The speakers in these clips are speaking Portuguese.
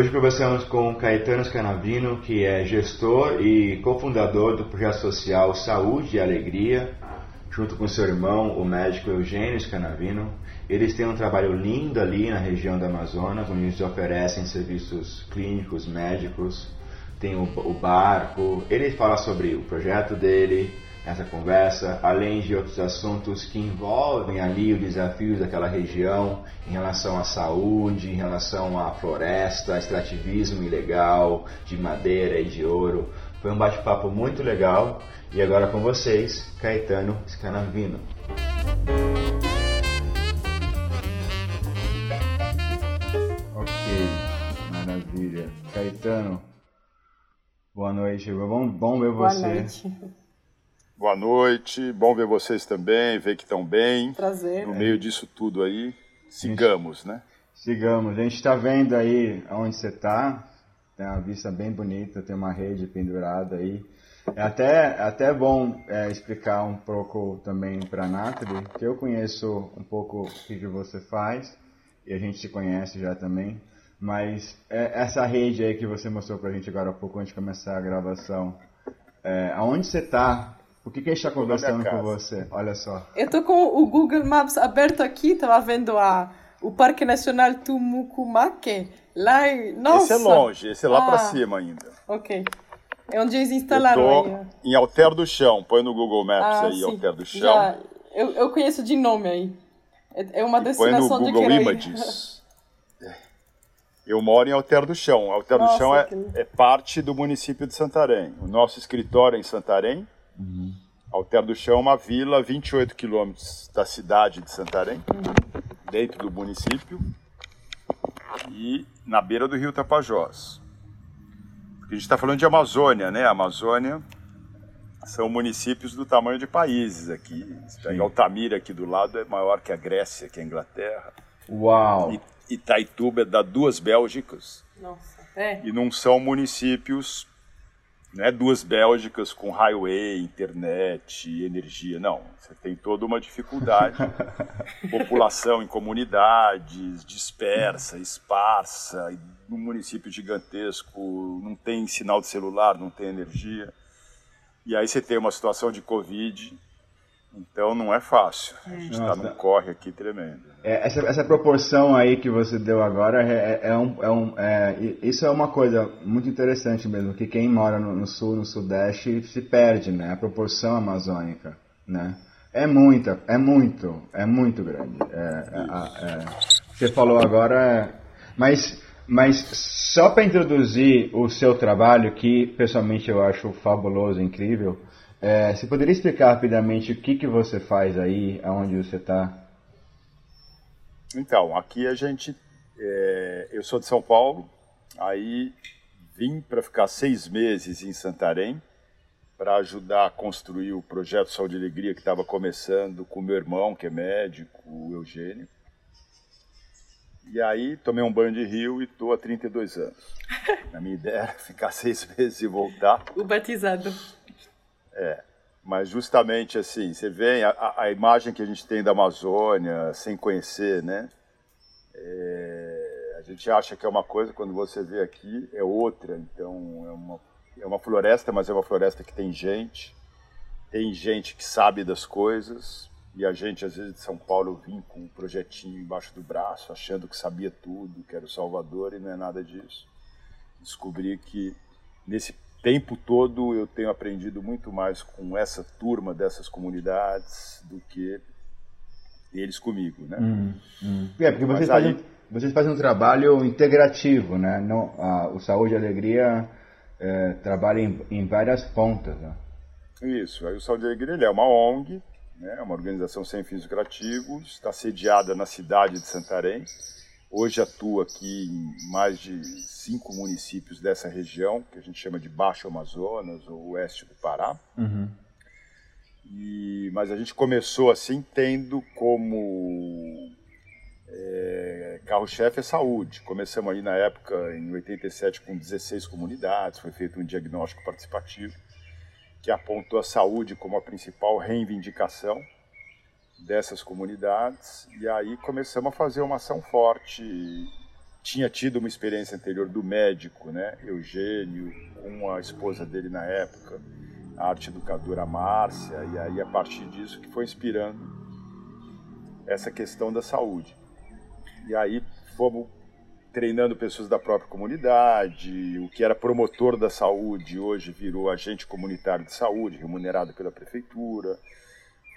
Hoje conversamos com Caetano Scanavino, que é gestor e cofundador do projeto social Saúde e Alegria, junto com seu irmão, o médico Eugênio Scanavino. Eles têm um trabalho lindo ali na região da Amazonas, onde eles oferecem serviços clínicos, médicos, tem o, o barco. Ele fala sobre o projeto dele, essa conversa, além de outros assuntos que envolvem ali os desafios daquela região em relação à saúde, em relação à floresta, extrativismo ilegal de madeira e de ouro. Foi um bate-papo muito legal e agora com vocês, Caetano Scanavino. Ok, maravilha. Caetano, boa noite. Bom, bom ver boa você. Boa noite. Boa noite, bom ver vocês também, ver que estão bem. Prazer. No meio disso tudo aí, sigamos, né? Sigamos. A gente está vendo aí onde você está, tem uma vista bem bonita, tem uma rede pendurada aí. É até, até bom é, explicar um pouco também para a Nathalie, que eu conheço um pouco o que, que você faz, e a gente se conhece já também, mas é, essa rede aí que você mostrou para a gente agora há pouco antes de começar a gravação, é, aonde você está por que, que a gente está conversando com você? Olha só. Eu tô com o Google Maps aberto aqui, tava vendo a, o Parque Nacional Tumucumaque. Lá Nossa! Esse é longe, esse é lá ah, para cima ainda. Ok. É onde eles instalaram eu tô aí. Em Alter do Chão, põe no Google Maps ah, aí, sim. Alter do Chão. Já, eu, eu conheço de nome aí. É, é uma e destinação põe no de Google querer. Images. Eu moro em Alter do Chão. Alter Nossa, do Chão é, que... é, parte do município de Santarém. O nosso escritório é em Santarém. Uhum. Alter do Chão é uma vila a 28 quilômetros da cidade de Santarém, dentro do município, e na beira do rio Tapajós. Porque a gente está falando de Amazônia, né? A Amazônia são municípios do tamanho de países aqui. Sim. Altamira aqui do lado é maior que a Grécia, que a Inglaterra. Uau! E Itaituba dá duas Bélgicas. Nossa, é. E não são municípios né, duas Bélgicas com highway, internet, energia. Não, você tem toda uma dificuldade. População em comunidades, dispersa, esparsa, num município gigantesco, não tem sinal de celular, não tem energia. E aí você tem uma situação de Covid, então não é fácil. A gente está num corre aqui tremendo. É, essa, essa, proporção aí que você deu agora é, é um, é um é, isso é uma coisa muito interessante mesmo que quem mora no, no, sul no sudeste se perde né? A proporção amazônica né? É muita é muito é muito grande. É, você falou agora mas mas só para introduzir o seu trabalho que pessoalmente eu acho fabuloso incrível é, você poderia explicar rapidamente o que que você faz aí aonde você está então, aqui a gente. É, eu sou de São Paulo, aí vim para ficar seis meses em Santarém para ajudar a construir o projeto Saúde e Alegria que estava começando com meu irmão, que é médico, o Eugênio. E aí tomei um banho de rio e estou há 32 anos. A minha ideia era ficar seis meses e voltar. O batizado. É. Mas justamente assim, você vê a, a, imagem que a gente tem da Amazônia sem conhecer, né? É, a gente acha que é uma coisa, quando você vê aqui é outra. Então é uma, é uma floresta, mas é uma floresta que tem gente, tem gente que sabe das coisas. E a gente, às vezes, de São Paulo, vim com um projetinho embaixo do braço, achando que sabia tudo, que era o Salvador, e não é nada disso. Descobri que nesse tempo todo eu tenho aprendido muito mais com essa turma dessas comunidades do que eles comigo, né? Hum, hum. É, porque vocês, aí... fazem, vocês fazem um trabalho integrativo, né? Não, a, o Saúde e Alegria é, trabalha em, em, várias pontas, né? Isso, aí o Saúde e Alegria ele é uma ONG, né? uma organização sem fins lucrativos, está sediada na cidade de Santarém, Hoje atua aqui em mais de cinco municípios dessa região, que a gente chama de Baixo Amazonas ou Oeste do Pará. Uhum. E, mas a gente começou assim, tendo como é, carro-chefe a saúde. Começamos aí na época, em 87, com 16 comunidades, foi feito um diagnóstico participativo que apontou a saúde como a principal reivindicação dessas comunidades e aí começamos a fazer uma ação forte tinha tido uma experiência anterior do médico, né, Eugênio, com a esposa dele na época, a arte educadora Márcia, e aí a partir disso que foi inspirando essa questão da saúde. E aí fomos treinando pessoas da própria comunidade, o que era promotor da saúde hoje virou agente comunitário de saúde, remunerado pela prefeitura.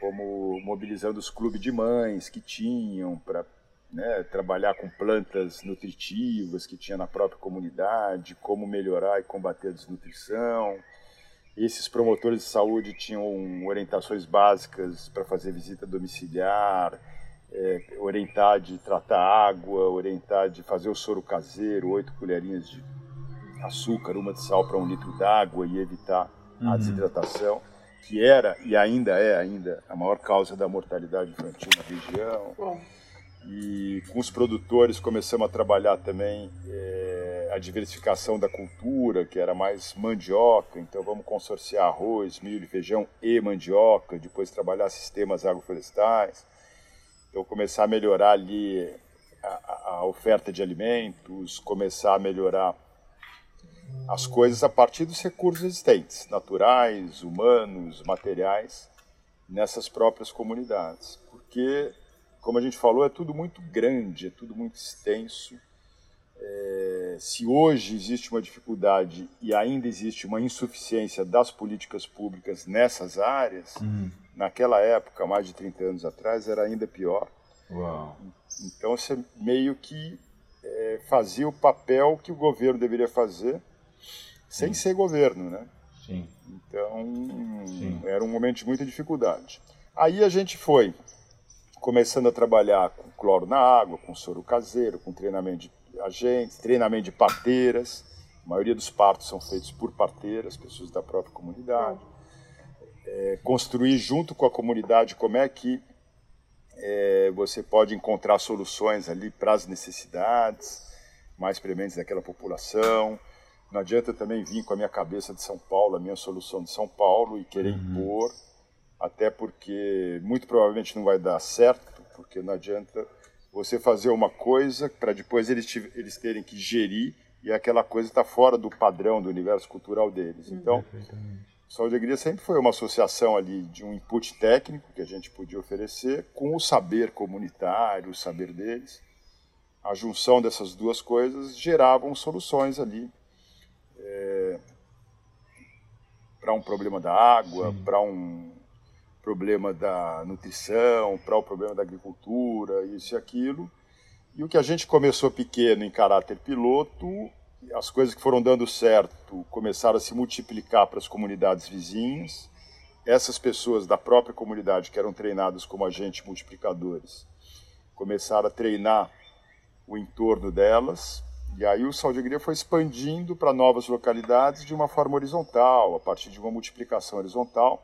Fomos mobilizando os clubes de mães que tinham para né, trabalhar com plantas nutritivas que tinha na própria comunidade, como melhorar e combater a desnutrição. Esses promotores de saúde tinham orientações básicas para fazer visita domiciliar, é, orientar de tratar água, orientar de fazer o soro caseiro, oito colherinhas de açúcar, uma de sal para um litro d'água e evitar uhum. a desidratação, que era e ainda é ainda a maior causa da mortalidade infantil na região. Bom. E com os produtores começamos a trabalhar também é, a diversificação da cultura, que era mais mandioca, então vamos consorciar arroz, milho, feijão e mandioca, depois trabalhar sistemas agroflorestais então começar a melhorar ali a, a oferta de alimentos, começar a melhorar as coisas a partir dos recursos existentes, naturais, humanos, materiais, nessas próprias comunidades. Porque, como a gente falou, é tudo muito grande, é tudo muito extenso. É, se hoje existe uma dificuldade e ainda existe uma insuficiência das políticas públicas nessas áreas, uhum naquela época, mais de 30 anos atrás, era ainda pior. Uau. Então você meio que é, fazia o papel que o governo deveria fazer sem Sim. ser governo, né? Sim. Então Sim. era um momento de muita dificuldade. Aí a gente foi começando a trabalhar com cloro na água, com soro caseiro, com treinamento de agentes, treinamento de parteiras. A maioria dos partos são feitos por parteiras, pessoas da própria comunidade é, construir junto com a comunidade como é que é, você pode encontrar soluções ali para as necessidades mais prementes daquela população. Não adianta também vir com a minha cabeça de São Paulo, a minha solução de São Paulo e querer uhum. impor, até porque muito provavelmente não vai dar certo, porque não adianta você fazer uma coisa para depois eles, eles terem que gerir e aquela coisa está fora do padrão do universo cultural deles. Então, Saúde e Alegria sempre foi uma associação ali de um input técnico que a gente podia oferecer com o saber comunitário, o saber deles. A junção dessas duas coisas geravam soluções ali é, para um problema da água, para um problema da nutrição, para o problema da agricultura, isso e aquilo. E o que a gente começou pequeno em caráter piloto as coisas que foram dando certo começaram a se multiplicar para as comunidades vizinhas. Essas pessoas da própria comunidade, que eram treinadas como agentes multiplicadores, começaram a treinar o entorno delas. E aí o Saúde Alegria foi expandindo para novas localidades de uma forma horizontal, a partir de uma multiplicação horizontal.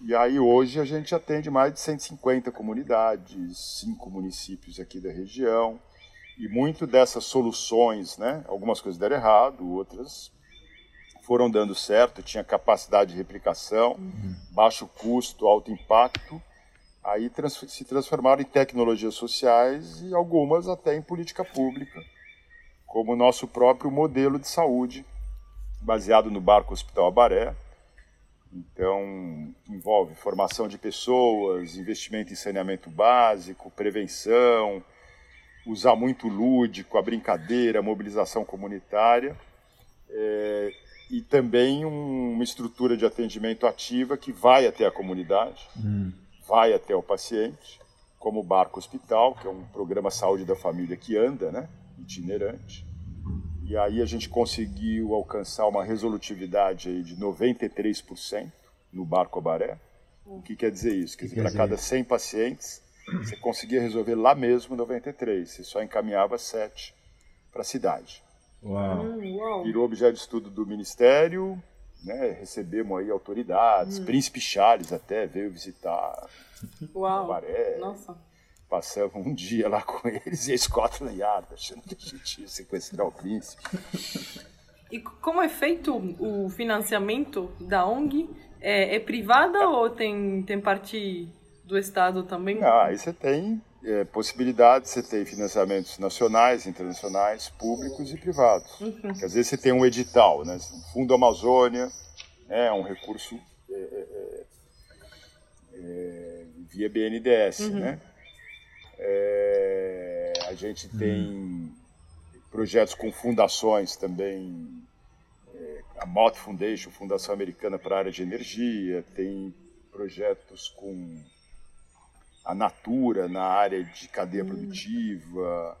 E aí hoje a gente atende mais de 150 comunidades, cinco municípios aqui da região. E muito dessas soluções, né, algumas coisas deram errado, outras foram dando certo, tinha capacidade de replicação, uhum. baixo custo, alto impacto, aí trans se transformaram em tecnologias sociais e algumas até em política pública, como o nosso próprio modelo de saúde, baseado no Barco Hospital Abaré. Então, envolve formação de pessoas, investimento em saneamento básico, prevenção, usar muito lúdico, a brincadeira, a mobilização comunitária, é, e também um, uma estrutura de atendimento ativa que vai até a comunidade, hum. vai até o paciente, como o Barco Hospital, que é um programa saúde da família que anda, né, itinerante. E aí a gente conseguiu alcançar uma resolutividade aí de 93% no Barco Abaré. O que quer dizer isso? Quer dizer, para cada 100 pacientes, você conseguia resolver lá mesmo em 93, você só encaminhava sete para a cidade. Uau. Hum, Virou objeto de estudo do Ministério, né, recebemos aí autoridades, hum. Príncipe Charles até veio visitar Uau. Baré. Nossa. Passamos um dia lá com eles e a Scotland Yard, achando que a gente ia sequestrar o príncipe. E como é feito o financiamento da ONG? É, é privada é. ou tem, tem parte do Estado também? Ah, aí você tem é, possibilidades, você tem financiamentos nacionais, internacionais, públicos e privados. Uhum. às vezes você tem um edital, né? Fundo Amazônia é um recurso é, é, é via BNDES, uhum. né? É, a gente tem projetos com fundações também, a Mott Foundation, Fundação Americana para a Área de Energia, tem projetos com a Natura na área de cadeia hum. produtiva.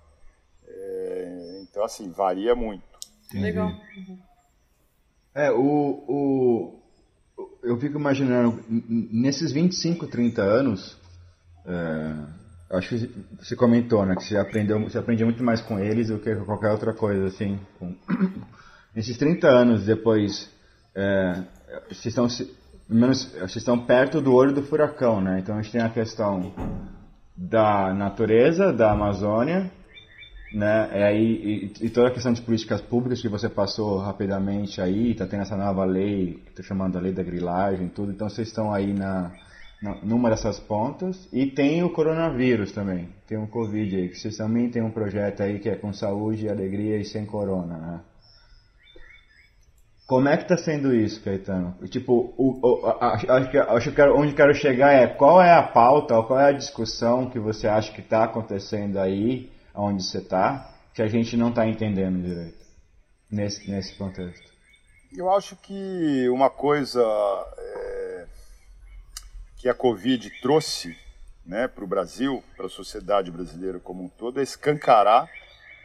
É, então, assim, varia muito. Entendi. Legal. Uhum. É, o, o, eu fico imaginando, nesses 25, 30 anos, é, acho que você comentou, né, que você aprendeu, você aprendia muito mais com eles do que com qualquer outra coisa, assim. Com... Nesses 30 anos depois, é, vocês estão menos, vocês estão perto do olho do furacão, né? Então a gente tem a questão da natureza, da Amazônia, né? E, aí, e, e toda a questão de políticas públicas que você passou rapidamente aí, tá tendo essa nova lei, que estou chamando a lei da grilagem, tudo. Então vocês estão aí na, numa dessas pontas. E tem o coronavírus também, tem um Covid aí, que vocês também tem um projeto aí que é com saúde, alegria e sem corona, né? Como é que está sendo isso, Caetano? Tipo, o, o, acho, que, acho que onde quero chegar é qual é a pauta, qual é a discussão que você acha que está acontecendo aí, onde você está, que a gente não está entendendo direito nesse, nesse contexto? Eu acho que uma coisa é, que a Covid trouxe né, para o Brasil, para a sociedade brasileira como um todo, é escancarar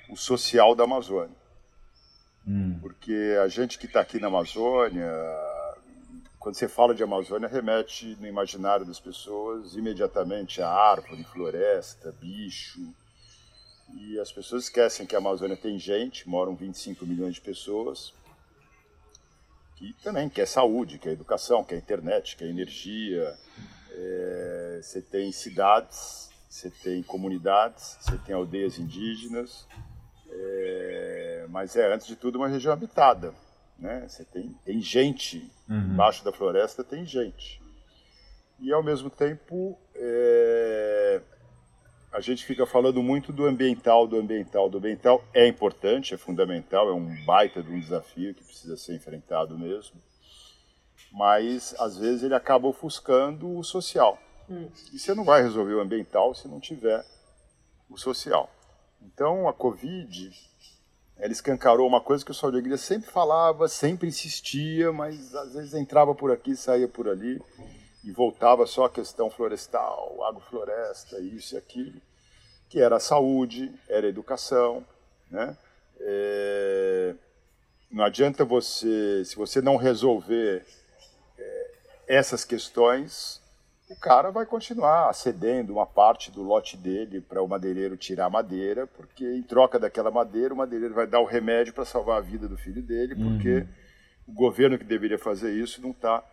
o social da Amazônia. Hum. Porque a gente que está aqui na Amazônia, quando você fala de Amazônia, remete no imaginário das pessoas imediatamente a árvore, floresta, bicho. E as pessoas esquecem que a Amazônia tem gente, moram 25 milhões de pessoas, que também quer saúde, quer educação, quer internet, quer energia. É, você tem cidades, você tem comunidades, você tem aldeias indígenas, é, mas é, antes de tudo, uma região habitada. Né? Você tem, tem gente, uhum. embaixo da floresta tem gente. E, ao mesmo tempo, é, a gente fica falando muito do ambiental, do ambiental, do ambiental. É importante, é fundamental, é um baita de um desafio que precisa ser enfrentado mesmo. Mas, às vezes, ele acaba ofuscando o social. Hum. E você não vai resolver o ambiental se não tiver o social. Então, a Covid, ela escancarou uma coisa que o Saúde Alegria sempre falava, sempre insistia, mas às vezes entrava por aqui, saía por ali, e voltava só a questão florestal, agrofloresta, isso e aquilo, que era a saúde, era a educação, né? É... Não adianta você, se você não resolver é, essas questões, o cara vai continuar cedendo uma parte do lote dele para o madeireiro tirar a madeira, porque em troca daquela madeira, o madeireiro vai dar o remédio para salvar a vida do filho dele, porque uhum. o governo que deveria fazer isso não está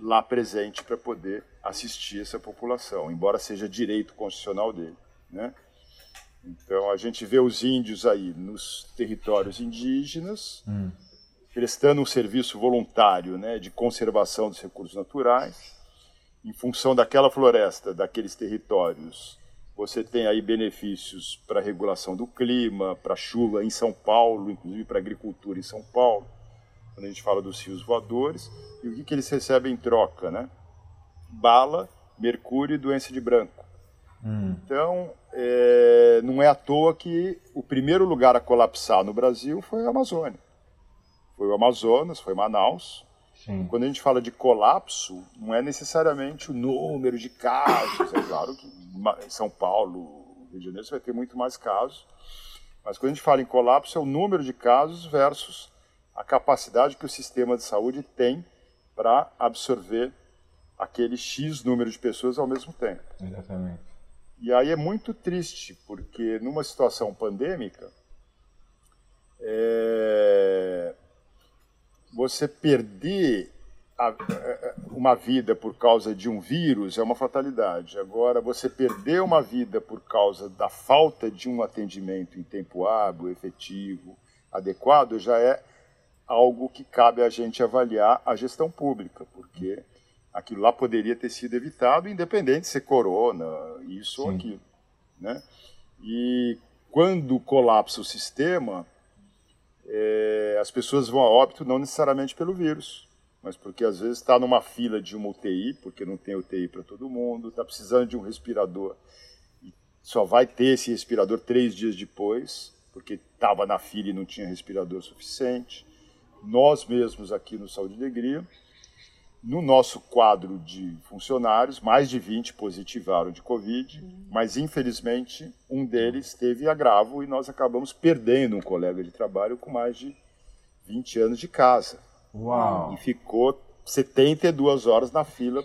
lá presente para poder assistir essa população, embora seja direito constitucional dele, né? Então a gente vê os índios aí nos territórios indígenas uhum. prestando um serviço voluntário, né, de conservação dos recursos naturais em função daquela floresta, daqueles territórios, você tem aí benefícios para a regulação do clima, para a chuva em São Paulo, inclusive para a agricultura em São Paulo, quando a gente fala dos rios voadores, e o que, que eles recebem em troca, né? Bala, mercúrio e doença de branco. Hum. Então, é, não é à toa que o primeiro lugar a colapsar no Brasil foi a Amazônia. Foi o Amazonas, foi Manaus, Sim. Quando a gente fala de colapso, não é necessariamente o número de casos. É claro que em São Paulo, Rio de Janeiro, você vai ter muito mais casos. Mas quando a gente fala em colapso, é o número de casos versus a capacidade que o sistema de saúde tem para absorver aquele X número de pessoas ao mesmo tempo. Exatamente. E aí é muito triste, porque numa situação pandêmica, é, você perder a, uma vida por causa de um vírus é uma fatalidade. Agora, você perder uma vida por causa da falta de um atendimento em tempo hábil, efetivo, adequado, já é algo que cabe a gente avaliar a gestão pública, porque aquilo lá poderia ter sido evitado, independente de ser corona, isso Sim. ou aquilo. Né? E quando colapsa o sistema, é, as pessoas vão a óbito não necessariamente pelo vírus, mas porque às vezes está numa fila de uma UTI, porque não tem UTI para todo mundo, está precisando de um respirador e só vai ter esse respirador três dias depois, porque estava na fila e não tinha respirador suficiente. Nós mesmos aqui no Saúde e Alegria no nosso quadro de funcionários, mais de 20 positivaram de Covid, mas infelizmente um deles teve agravo e nós acabamos perdendo um colega de trabalho com mais de 20 anos de casa. Uau! E ficou 72 horas na fila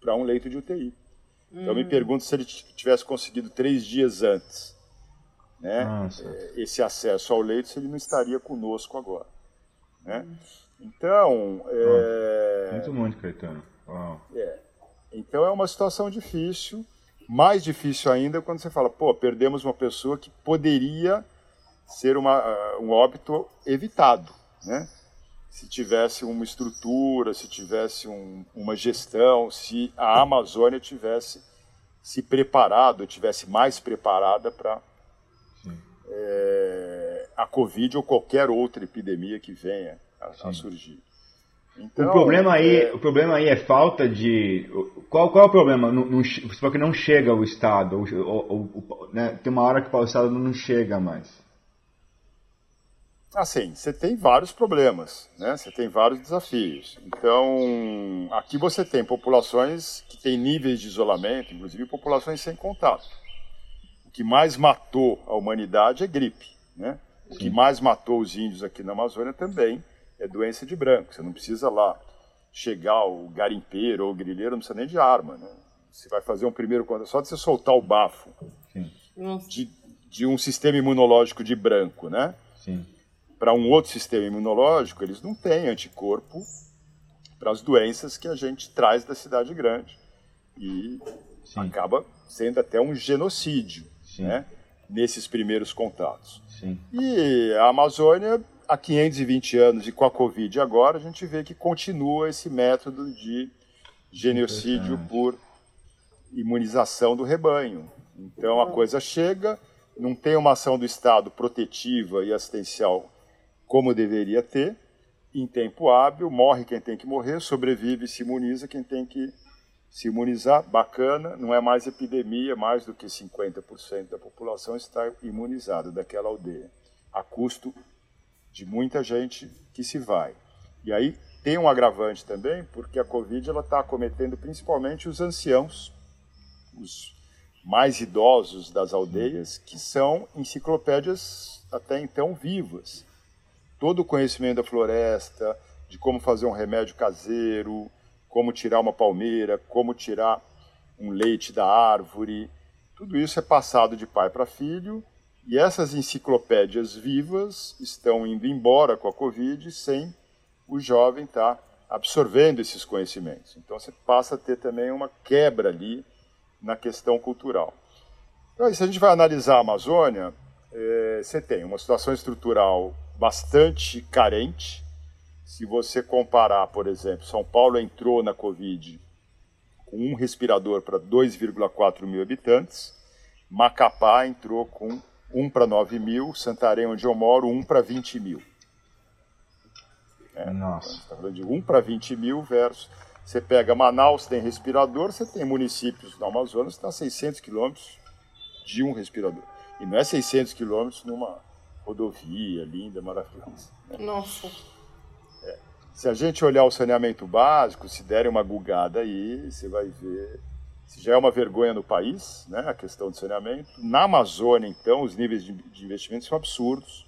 para um leito de UTI. Então eu me pergunto se ele tivesse conseguido três dias antes né, Nossa. esse acesso ao leito, se ele não estaria conosco agora. Né? Então, é, Muito muito, Caetano. Uau. então é uma situação difícil. Mais difícil ainda quando você fala, pô, perdemos uma pessoa que poderia ser uma, ah, um óbito evitado, né? Se tivesse uma estrutura, se tivesse um- uma gestão, se a Amazônia tivesse se preparado, tivesse mais preparada para é, a Covid ou qualquer outra epidemia que venha a, a surgir. O Então, problema aí, é, o problema aí é falta de. Qual, qual é o problema? Não, você falou que não chega o Estado. o- o- o- né, tem uma hora que o Estado não chega mais. Assim, você tem vários problemas, né? Você tem vários desafios. Então, aqui você tem populações que têm níveis de isolamento, inclusive populações sem contato. O que mais matou a humanidade é gripe, né? O que mais matou os índios aqui na Amazônia também é doença de branco. Você não precisa lá chegar o garimpeiro ou o grileiro, não precisa nem de arma, né? Você vai fazer um primeiro contato, só de você soltar o bafo de, de um sistema imunológico de branco, né? para um outro sistema imunológico, eles não têm anticorpo para as doenças que a gente traz da cidade grande. E Sim. acaba sendo até um genocídio Sim. né, nesses primeiros contatos. Sim. E a Amazônia, há 520 anos e com a Covid agora, a gente vê que continua esse método de genocídio por imunização do rebanho. Então a coisa chega, não tem uma ação do Estado protetiva e assistencial como deveria ter, em tempo hábil, morre quem tem que morrer, sobrevive e se imuniza quem tem que se imunizar, bacana, não é mais epidemia, mais do que 50% da população está imunizada daquela aldeia, a custo de muita gente que se vai. E aí tem um agravante também, porque a Covid está acometendo principalmente os anciãos, os mais idosos das aldeias, que são enciclopédias até então vivas. Todo o conhecimento da floresta, de como fazer um remédio caseiro, como tirar uma palmeira, como tirar um leite da árvore, tudo isso é passado de pai para filho e essas enciclopédias vivas estão indo embora com a Covid sem o jovem estar absorvendo esses conhecimentos. Então você passa a ter também uma quebra ali na questão cultural. Então, se a gente vai analisar a Amazônia, eh, você tem uma situação estrutural bastante carente. Se você comparar, por exemplo, São Paulo entrou na Covid com um respirador para 2,4 mil habitantes, Macapá entrou com 1 para 9 mil, Santarém, onde eu moro, 1 para 20 mil. Nossa. Está falando de 1 para 20 mil versus. Você pega Manaus, tem respirador, você tem municípios no Amazonas que estão a 600 quilômetros de um respirador. E não é 600 quilômetros numa rodovia linda, maravilhosa. Nossa. Se a gente olhar o saneamento básico, se derem uma gugada aí, você vai ver. Se já é uma vergonha no país, né, a questão do saneamento. Na Amazônia, então, os níveis de de investimento são absurdos.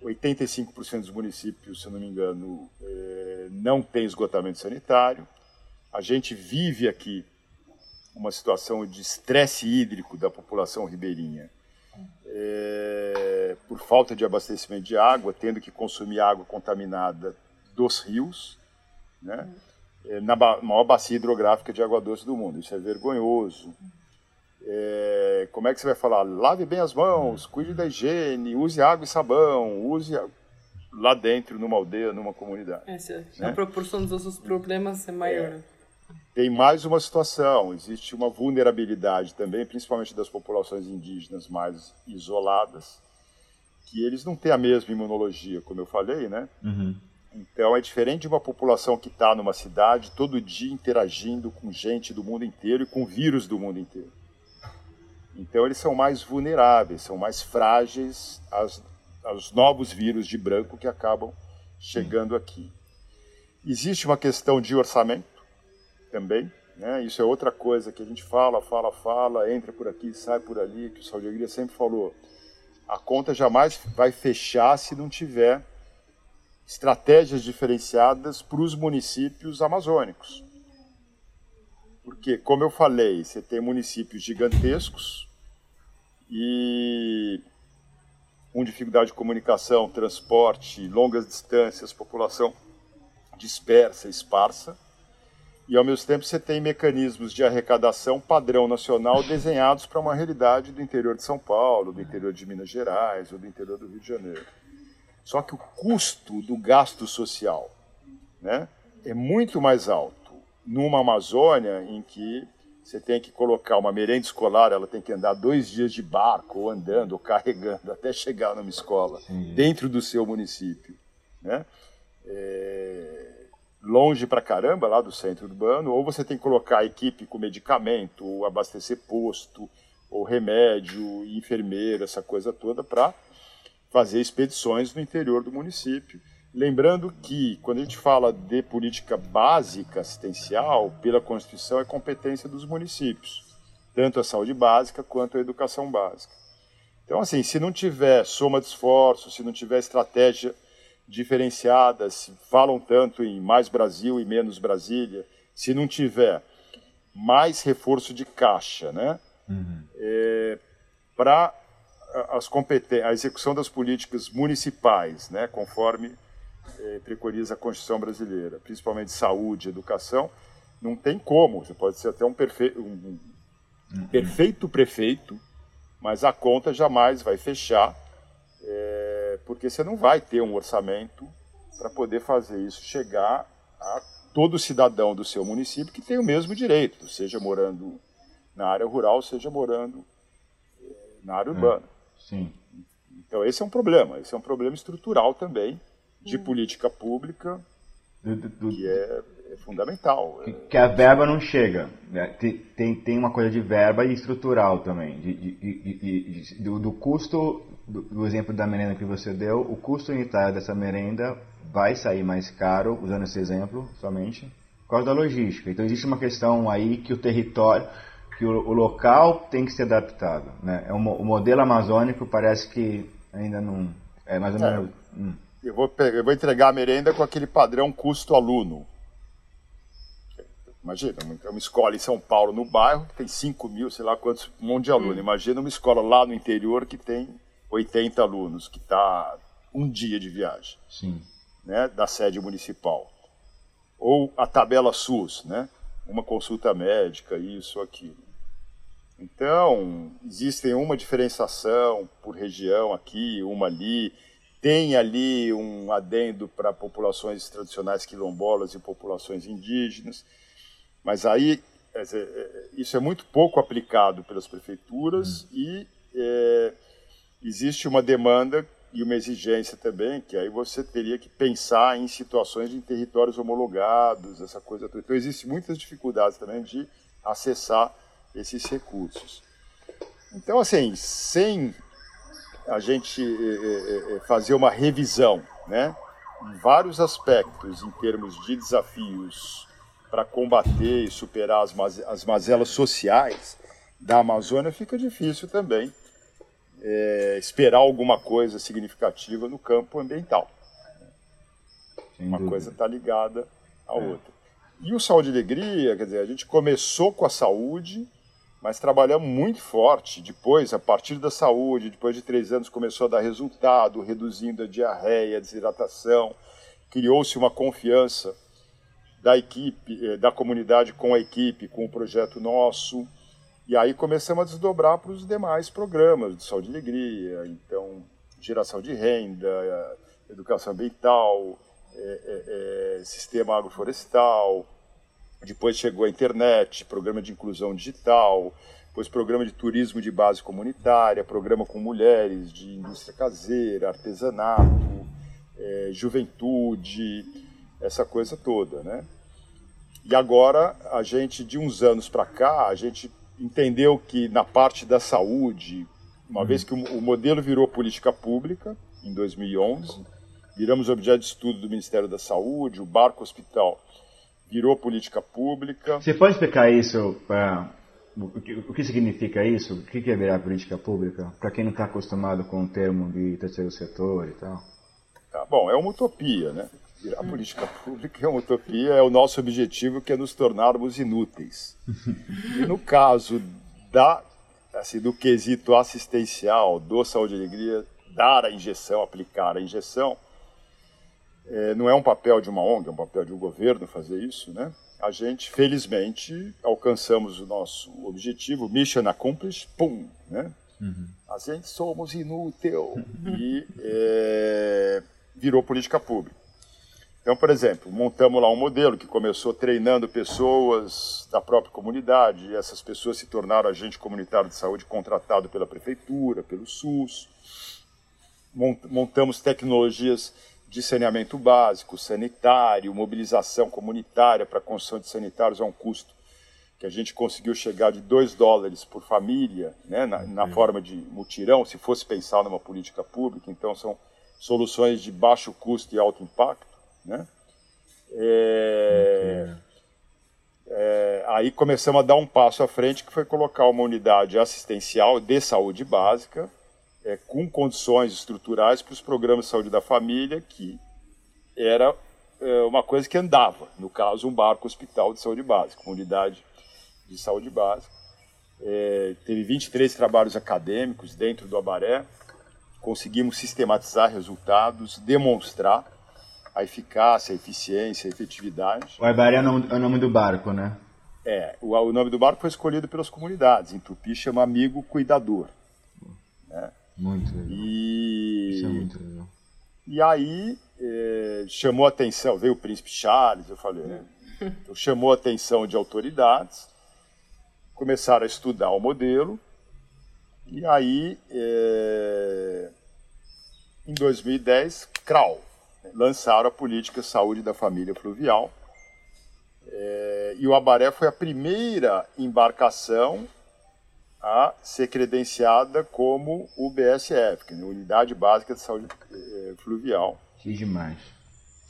85% dos municípios, se não me engano, eh, não tem esgotamento sanitário. A gente vive aqui uma situação de estresse hídrico da população ribeirinha eh, por falta de abastecimento de água, tendo que consumir água contaminada dos rios, né? Eh, na ba- maior bacia hidrográfica de água doce do mundo. Isso é vergonhoso. É, como é que você vai falar? Lave bem as mãos, cuide da higiene, use água e sabão, use a- lá dentro, numa aldeia, numa comunidade. Essa, Né? A proporção dos nossos problemas é maior. tem mais uma situação: existe uma vulnerabilidade também, principalmente das populações indígenas mais isoladas, que eles não têm a mesma imunologia, como eu falei, né? Uhum. Então é diferente de uma população que está numa cidade todo dia interagindo com gente do mundo inteiro e com vírus do mundo inteiro. Então eles são mais vulneráveis, são mais frágeis aos, aos novos vírus de branco que acabam chegando aqui. Existe uma questão de orçamento também, né? Isso é outra coisa que a gente fala, fala, fala, entra por aqui, sai por ali, que o Saúde Alegria sempre falou. A conta jamais vai fechar se não tiver estratégias diferenciadas para os municípios amazônicos. Porque, como eu falei, você tem municípios gigantescos e com dificuldade de comunicação, transporte, longas distâncias, população dispersa, esparsa. E, ao mesmo tempo, você tem mecanismos de arrecadação padrão nacional desenhados para uma realidade do interior de São Paulo, do interior de Minas Gerais ou do interior do Rio de Janeiro. Só que o custo do gasto social né, é muito mais alto numa Amazônia em que você tem que colocar uma merenda escolar, ela tem que andar dois dias de barco, ou andando, ou carregando, até chegar numa escola, Sim. dentro do seu município. Né? É... Longe pra caramba, lá do centro urbano, ou você tem que colocar a equipe com medicamento, ou abastecer posto, ou remédio, enfermeira, essa coisa toda, para fazer expedições no interior do município. Lembrando que, quando a gente fala de política básica assistencial, pela Constituição é competência dos municípios, tanto a saúde básica quanto a educação básica. Então, assim, se não tiver soma de esforços, se não tiver estratégia diferenciada, se falam tanto em mais Brasil e menos Brasília, se não tiver mais reforço de caixa, né, uhum. é, para as a execução das políticas municipais, né, conforme eh, preconiza a Constituição brasileira, principalmente saúde, educação, não tem como. Você pode ser até um, perfe um, um perfeito prefeito, mas a conta jamais vai fechar, é, porque você não vai ter um orçamento para poder fazer isso chegar a todo cidadão do seu município que tem o mesmo direito, seja morando na área rural, seja morando é, na área urbana. Sim. Então esse é um problema, esse é um problema estrutural também de hum. política pública do, do, do, que é, é fundamental. Que, que, a verba não chega. Né? Tem, tem uma coisa de verba e estrutural também. De, de, de, do, do, custo, do, exemplo da merenda que você deu, o custo unitário dessa merenda vai sair mais caro, usando esse exemplo somente, por causa da logística. Então existe uma questão aí que o território que o, o, local tem que ser adaptado. Né? É um, o modelo amazônico parece que ainda não. É mais ou é. menos. Hum. Eu, vou pegar, eu vou entregar a merenda com aquele padrão custo-aluno. Imagina, uma escola em São Paulo, no bairro, que tem 5 mil, sei lá quantos, um monte de aluno. Hum. Imagina uma escola lá no interior que tem 80 alunos, que está um dia de viagem Sim. Né, da sede municipal. Ou a tabela SUS, né? uma consulta médica, isso, aquilo. Então, existe uma diferenciação por região aqui, uma ali. Tem ali um adendo para populações tradicionais quilombolas e populações indígenas. Mas aí, é, isso é muito pouco aplicado pelas prefeituras hum. e é, existe uma demanda e uma exigência também, que aí você teria que pensar em situações de territórios homologados, essa coisa toda. Então, existem muitas dificuldades também de acessar esses recursos. Então, assim, sem a gente é, é, fazer uma revisão, né, em vários aspectos, em termos de desafios para combater e superar as, as mazelas sociais da Amazônia, fica difícil também é, esperar alguma coisa significativa no campo ambiental. Sem Uma dúvida. coisa está ligada à é. outra. E o Saúde e Alegria, quer dizer, a gente começou com a saúde, mas trabalhamos muito forte. Depois, a partir da saúde, depois de três anos, começou a dar resultado, reduzindo a diarreia, a desidratação. Criou-se uma confiança da equipe, eh, da comunidade com a equipe, com o projeto nosso. E aí começamos a desdobrar para os demais programas de saúde e alegria, então geração de renda, educação ambiental, é, é, é, sistema agroflorestal, Depois chegou a internet, programa de inclusão digital, depois programa de turismo de base comunitária, programa com mulheres, de indústria caseira, artesanato, é, juventude, essa coisa toda, né? E agora a gente, de uns anos para cá, a gente entendeu que na parte da saúde, uma uhum. vez que o, o modelo virou política pública em 2011, viramos objeto de estudo do Ministério da Saúde, o Barco Hospital virou política pública. Você pode explicar isso que, o que significa isso? O que é virar política pública? Para quem não está acostumado com o termo de terceiro setor e tal. Tá bom, é uma utopia, né? Virar política pública é uma utopia, é o nosso objetivo que é nos tornarmos inúteis. E no caso da, assim, do quesito assistencial, do Saúde e Alegria, dar a injeção, aplicar a injeção, é, não é um papel de uma ONG, é um papel de um governo fazer isso, né? A gente, felizmente, alcançamos o nosso objetivo, mission accomplished, pum, né? Uhum. A gente somos inútil e é, virou política pública. Então, por exemplo, montamos lá um modelo que começou treinando pessoas da própria comunidade, e essas pessoas se tornaram agente comunitário de saúde contratado pela prefeitura, pelo SUS. Montamos tecnologias de saneamento básico, sanitário, mobilização comunitária para a construção de sanitários a um custo que a gente conseguiu chegar de 2 dólares por família, né, na, na, forma de mutirão, se fosse pensar numa política pública. Então, são soluções de baixo custo e alto impacto. Né? É, é, aí começamos a dar um passo à frente, que foi colocar uma unidade assistencial de saúde básica, é, com condições estruturais para os programas de saúde da família, que era é, uma coisa que andava, no caso, um barco hospital de saúde básica, uma unidade de saúde básica. É, teve 23 trabalhos acadêmicos dentro do Abaré, conseguimos sistematizar resultados, demonstrar a eficácia, a eficiência, a efetividade. O Abaré é o nome, é o nome do barco, né? É, o, o, nome do barco foi escolhido pelas comunidades. Em Tupi chama Amigo Cuidador. Muito legal. E... Isso é muito legal. E aí eh, chamou a atenção, veio o príncipe Charles, eu falei, né? Então, chamou a atenção de autoridades, começaram a estudar o modelo, e aí, eh, em 2010, CRAU, né? lançaram a política Saúde da Família Fluvial, eh, e o Abaré foi a primeira embarcação a ser credenciada como UBSF, que é a Unidade Básica de Saúde eh, Fluvial. Que demais.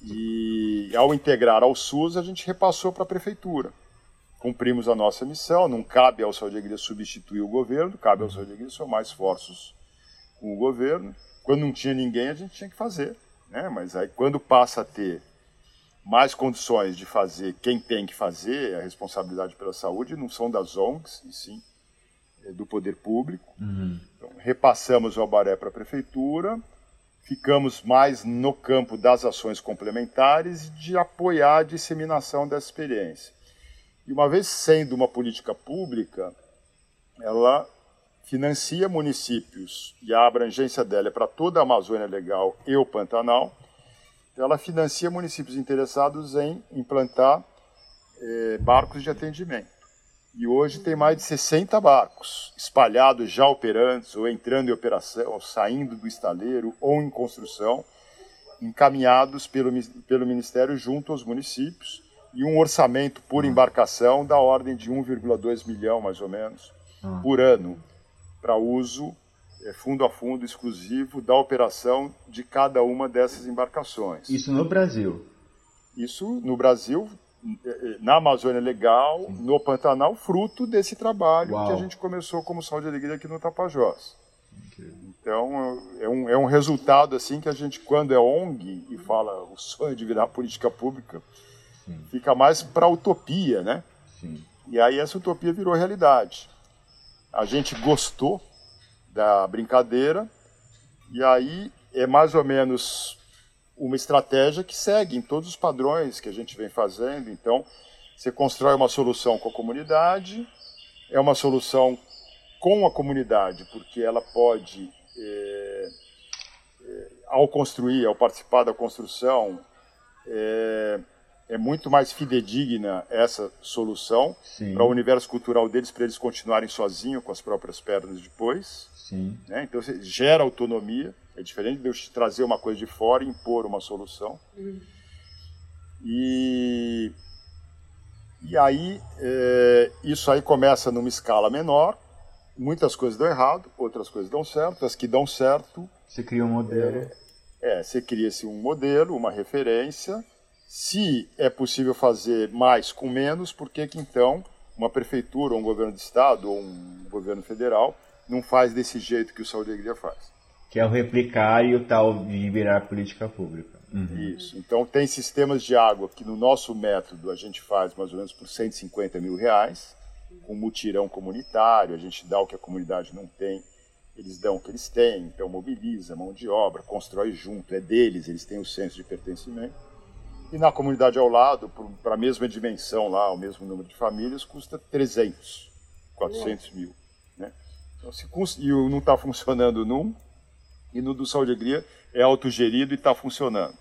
E ao integrar ao SUS, a gente repassou para a prefeitura. Cumprimos a nossa missão, não cabe ao Saúde substituir o governo, cabe ao Saúde e Alegria somar esforços com o governo. Quando não tinha ninguém, a gente tinha que fazer. Né? Mas aí, quando passa a ter mais condições de fazer quem tem que fazer, a responsabilidade pela saúde não são das ONGs, e sim do poder público. Uhum. Então, repassamos o Albaré para a prefeitura, ficamos mais no campo das ações complementares de apoiar a disseminação dessa experiência. E uma vez sendo uma política pública, ela financia municípios e a abrangência dela é para toda a Amazônia Legal e o Pantanal. Então, ela financia municípios interessados em implantar eh, barcos de atendimento e hoje tem mais de 60 barcos espalhados já operantes ou entrando em operação, ou saindo do estaleiro ou em construção, encaminhados pelo, pelo Ministério junto aos municípios e um orçamento por embarcação da ordem de 1,2 milhão, mais ou menos, ah. por ano, para uso é, fundo a fundo exclusivo da operação de cada uma dessas embarcações. Isso no Brasil? Isso no Brasil na Amazônia Legal, Sim. no Pantanal, fruto desse trabalho Uau. que a gente começou como Saúde e Alegria aqui no Tapajós. Então, é um, é um resultado assim que a gente, quando é ONG e fala o sonho de virar política pública, Sim. fica mais para utopia, né? Sim. E aí essa utopia virou realidade. A gente gostou da brincadeira e aí é mais ou menos uma estratégia que segue em todos os padrões que a gente vem fazendo. Então, você constrói uma solução com a comunidade, é uma solução com a comunidade, porque ela pode, é, é, ao construir, ao participar da construção, é, é muito mais fidedigna essa solução para o universo cultural deles, para eles continuarem sozinhos com as próprias pernas depois. Sim. Né? Então você gera autonomia, é diferente de eu te trazer uma coisa de fora e impor uma solução. Uhum. E, e aí é, isso aí começa numa escala menor, muitas coisas dão errado, outras coisas dão certo, as que dão certo. Você cria um modelo. É, é você cria-se um modelo, uma referência. Se é possível fazer mais com menos, por que que então uma prefeitura, ou um governo de estado ou um governo federal não faz desse jeito que o Saúde e Alegria faz? Que é o replicar e o tal de virar política pública. Uhum. Isso. Então tem sistemas de água que no nosso método a gente faz mais ou menos por 150 mil reais, com mutirão comunitário, a gente dá o que a comunidade não tem, eles dão o que eles têm, então mobiliza mão de obra, constrói junto, é deles, eles têm o senso de pertencimento. E na comunidade ao lado, para a mesma dimensão lá, o mesmo número de famílias, custa 300, 400 mil. Então, se e não está funcionando num, e no do Saúde e Alegria é autogerido e está funcionando.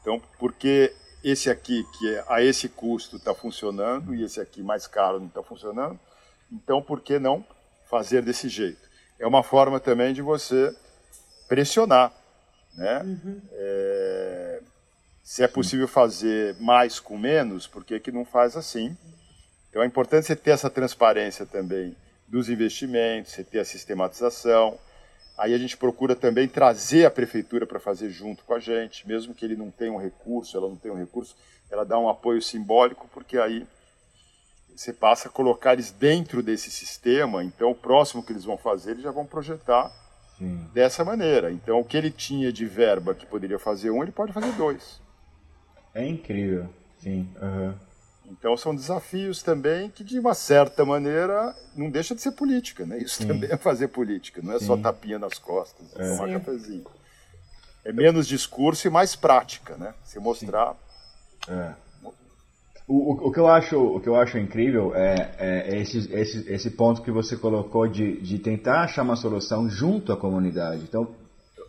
Então, porque esse aqui, que é a esse custo, está funcionando e esse aqui mais caro não está funcionando, então por que não fazer desse jeito? É uma forma também de você pressionar. Né? Uhum. É, se é possível fazer mais com menos, por que, que não faz assim? Então é importante você ter essa transparência também dos investimentos, você ter a sistematização, Aí a gente procura também trazer a prefeitura para fazer junto com a gente, mesmo que ele não tenha um recurso, ela não tenha um recurso, ela dá um apoio simbólico, porque aí você passa a colocar eles dentro desse sistema, então o próximo que eles vão fazer, eles já vão projetar Sim. dessa maneira. Então o que ele tinha de verba que poderia fazer um, ele pode fazer dois. É incrível, sim. Uhum. Então são desafios também que, de uma certa maneira, não deixa de ser política, né? Isso Sim. também é fazer política, não é Sim. só tapinha nas costas, é. tomar Sim. cafezinho. É menos discurso e mais prática, né? Se mostrar. É. O, o, o, que eu acho, o que eu acho incrível é, é esse, esse, esse ponto que você colocou de, de tentar achar uma solução junto à comunidade. Então,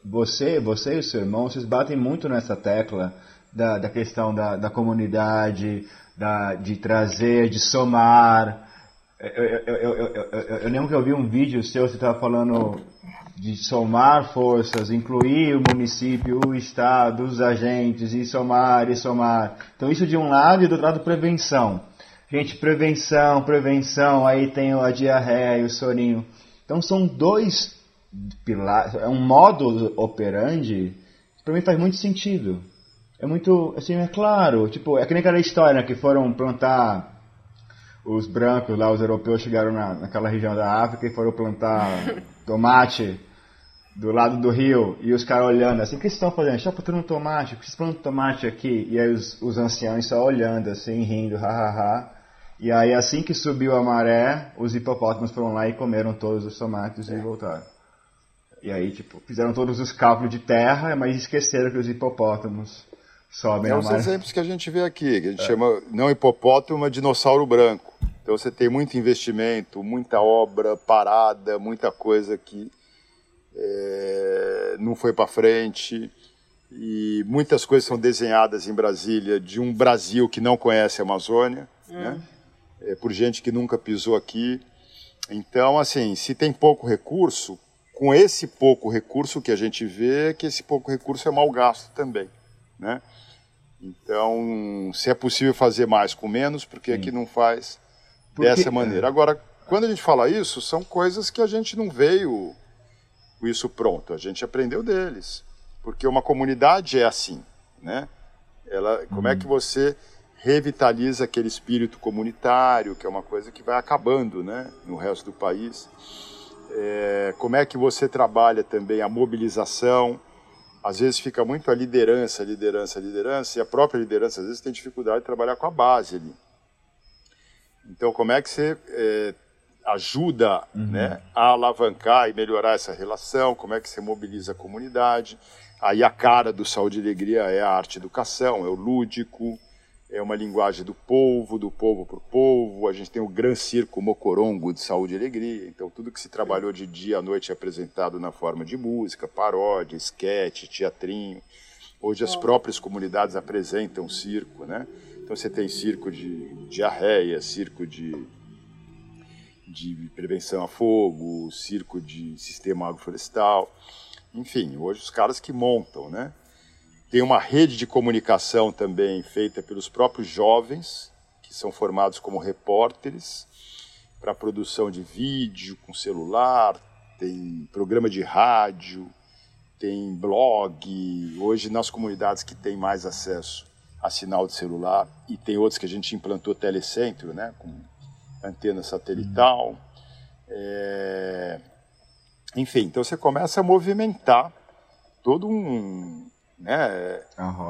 você, você e o seu irmão, vocês batem muito nessa tecla da, da questão da, da comunidade, da, de trazer, de somar. Eu, eu, eu, eu, lembro que eu vi um vídeo seu, você estava falando de somar forças, incluir o município, o estado, os agentes, e somar, e somar. Então isso de um lado e do outro lado prevenção. Gente, prevenção, prevenção, aí tem a diarreia o sorinho. Então são dois pilares, é um modo operandi que para mim faz muito sentido é muito, assim, é claro, tipo, é que nem aquela história né, que foram plantar os brancos lá, os europeus chegaram na, naquela região da África e foram plantar tomate do lado do rio e os caras olhando assim, o que vocês estão fazendo? Estão plantando tomate, vocês plantam tomate aqui? E aí os, os anciãos só olhando assim, rindo, hahaha. E aí assim que subiu a maré, os hipopótamos foram lá e comeram todos os tomates e voltaram. E aí, tipo, fizeram todos os cálculos de terra, mas esqueceram que os hipopótamos Sobem é os exemplos que a gente vê aqui, que a gente é. chama não hipopótamo, mas dinossauro branco. Então você tem muito investimento, muita obra parada, muita coisa que é, não foi para frente e muitas coisas são desenhadas em Brasília de um Brasil que não conhece a Amazônia, hum. né? É, por gente que nunca pisou aqui. Então, assim, se tem pouco recurso, com esse pouco recurso que a gente vê é que esse pouco recurso é mal gasto também, né? Então, se é possível fazer mais com menos, por que, que não faz Porque, dessa maneira? É. Agora, quando a gente fala isso, são coisas que a gente não veio com isso pronto, a gente aprendeu deles. Porque uma comunidade é assim, né? Ela, como é que você revitaliza aquele espírito comunitário, que é uma coisa que vai acabando né, no resto do país? É, como é que você trabalha também a mobilização? Às vezes fica muito a liderança, liderança, liderança, e a própria liderança às vezes tem dificuldade de trabalhar com a base ali. Então, como é que você é, ajuda uhum. né, a alavancar e melhorar essa relação? Como é que você mobiliza a comunidade? Aí a cara do Saúde e Alegria é a arte educação, é o lúdico, é uma linguagem do povo, do povo para o povo. A gente tem o Gran Circo Mocorongo de Saúde e Alegria. Então, tudo que se trabalhou de dia à noite é apresentado na forma de música, paródia, esquete, teatrinho. Hoje as próprias comunidades apresentam circo, né? Então você tem circo de diarreia, circo de, de prevenção a fogo, circo de sistema agroflorestal, enfim, hoje os caras que montam, né? Tem uma rede de comunicação também feita pelos próprios jovens, que são formados como repórteres, para produção de vídeo com celular, tem programa de rádio, tem blog. Hoje, nas comunidades que têm mais acesso a sinal de celular, e tem outros que a gente implantou telecentro, né, com antena satelital. É... Enfim, então você começa a movimentar todo um, né,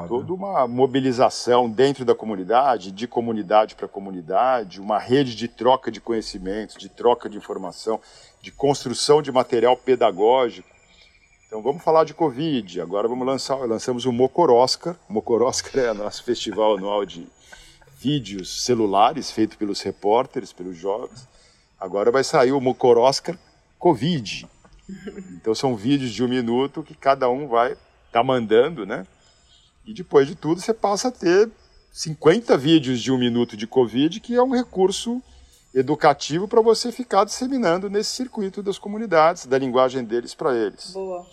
toda uma mobilização dentro da comunidade, de comunidade para comunidade, uma rede de troca de conhecimentos, de troca de informação, de construção de material pedagógico. Então vamos falar de Covid. Agora vamos lançar, lançamos o Mocoroscar. O Mocoroscar é o nosso festival anual de vídeos celulares feito pelos repórteres, pelos jovens. Agora vai sair o Mocoroscar Covid. Então são vídeos de um minuto que cada um vai está mandando, né? E depois de tudo, você passa a ter 50 vídeos de um minuto de Covid, que é um recurso educativo para você ficar disseminando nesse circuito das comunidades, da linguagem deles para eles. Boa.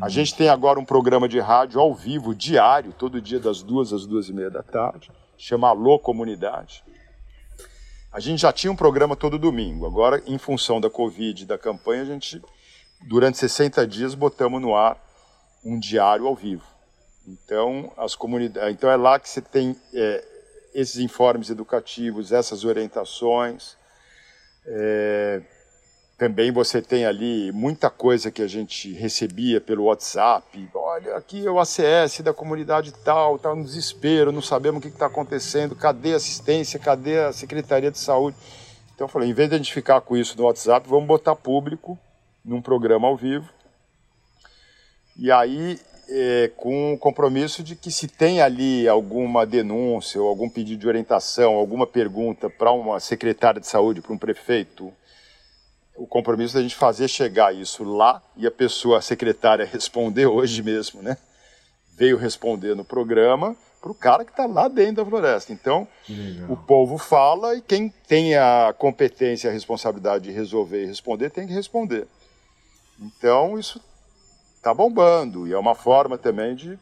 A gente tem agora um programa de rádio ao vivo, diário, todo dia das duas às duas e meia da tarde, chama Alô Comunidade. A gente já tinha um programa todo domingo, agora, em função da Covid e da campanha, a gente, durante 60 dias, botamos no ar um diário ao vivo. Então, as comunidades, então é lá que você tem é, esses informes educativos, essas orientações. É, também você tem ali muita coisa que a gente recebia pelo WhatsApp. Olha, aqui é o ACS da comunidade tal, está no desespero, não sabemos o que está acontecendo, cadê a assistência, cadê a Secretaria de Saúde? Então eu falei, em vez de a gente ficar com isso no WhatsApp, vamos botar público num programa ao vivo e aí, é, com o compromisso de que se tem ali alguma denúncia ou algum pedido de orientação, alguma pergunta para uma secretária de saúde, para um prefeito, o compromisso da gente fazer chegar isso lá e a pessoa, a secretária, responder hoje mesmo, né? Veio responder no programa para o cara que está lá dentro da floresta. Então, o povo fala e quem tem a competência a responsabilidade de resolver e responder tem que responder. Então, isso está bombando e é uma forma também de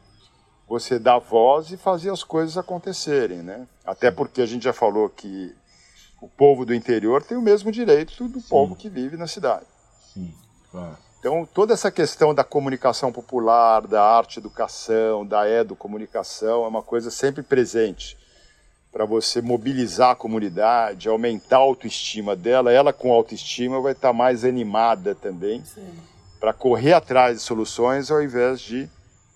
você dar voz e fazer as coisas acontecerem, né? Até porque a gente já falou que o povo do interior tem o mesmo direito do Sim. povo que vive na cidade. Sim, claro. Então, toda essa questão da comunicação popular, da arte-educação, da edu-comunicação é uma coisa sempre presente para você mobilizar a comunidade, aumentar a autoestima dela. Ela, com autoestima, vai estar mais animada também. Sim para correr atrás de soluções ao invés de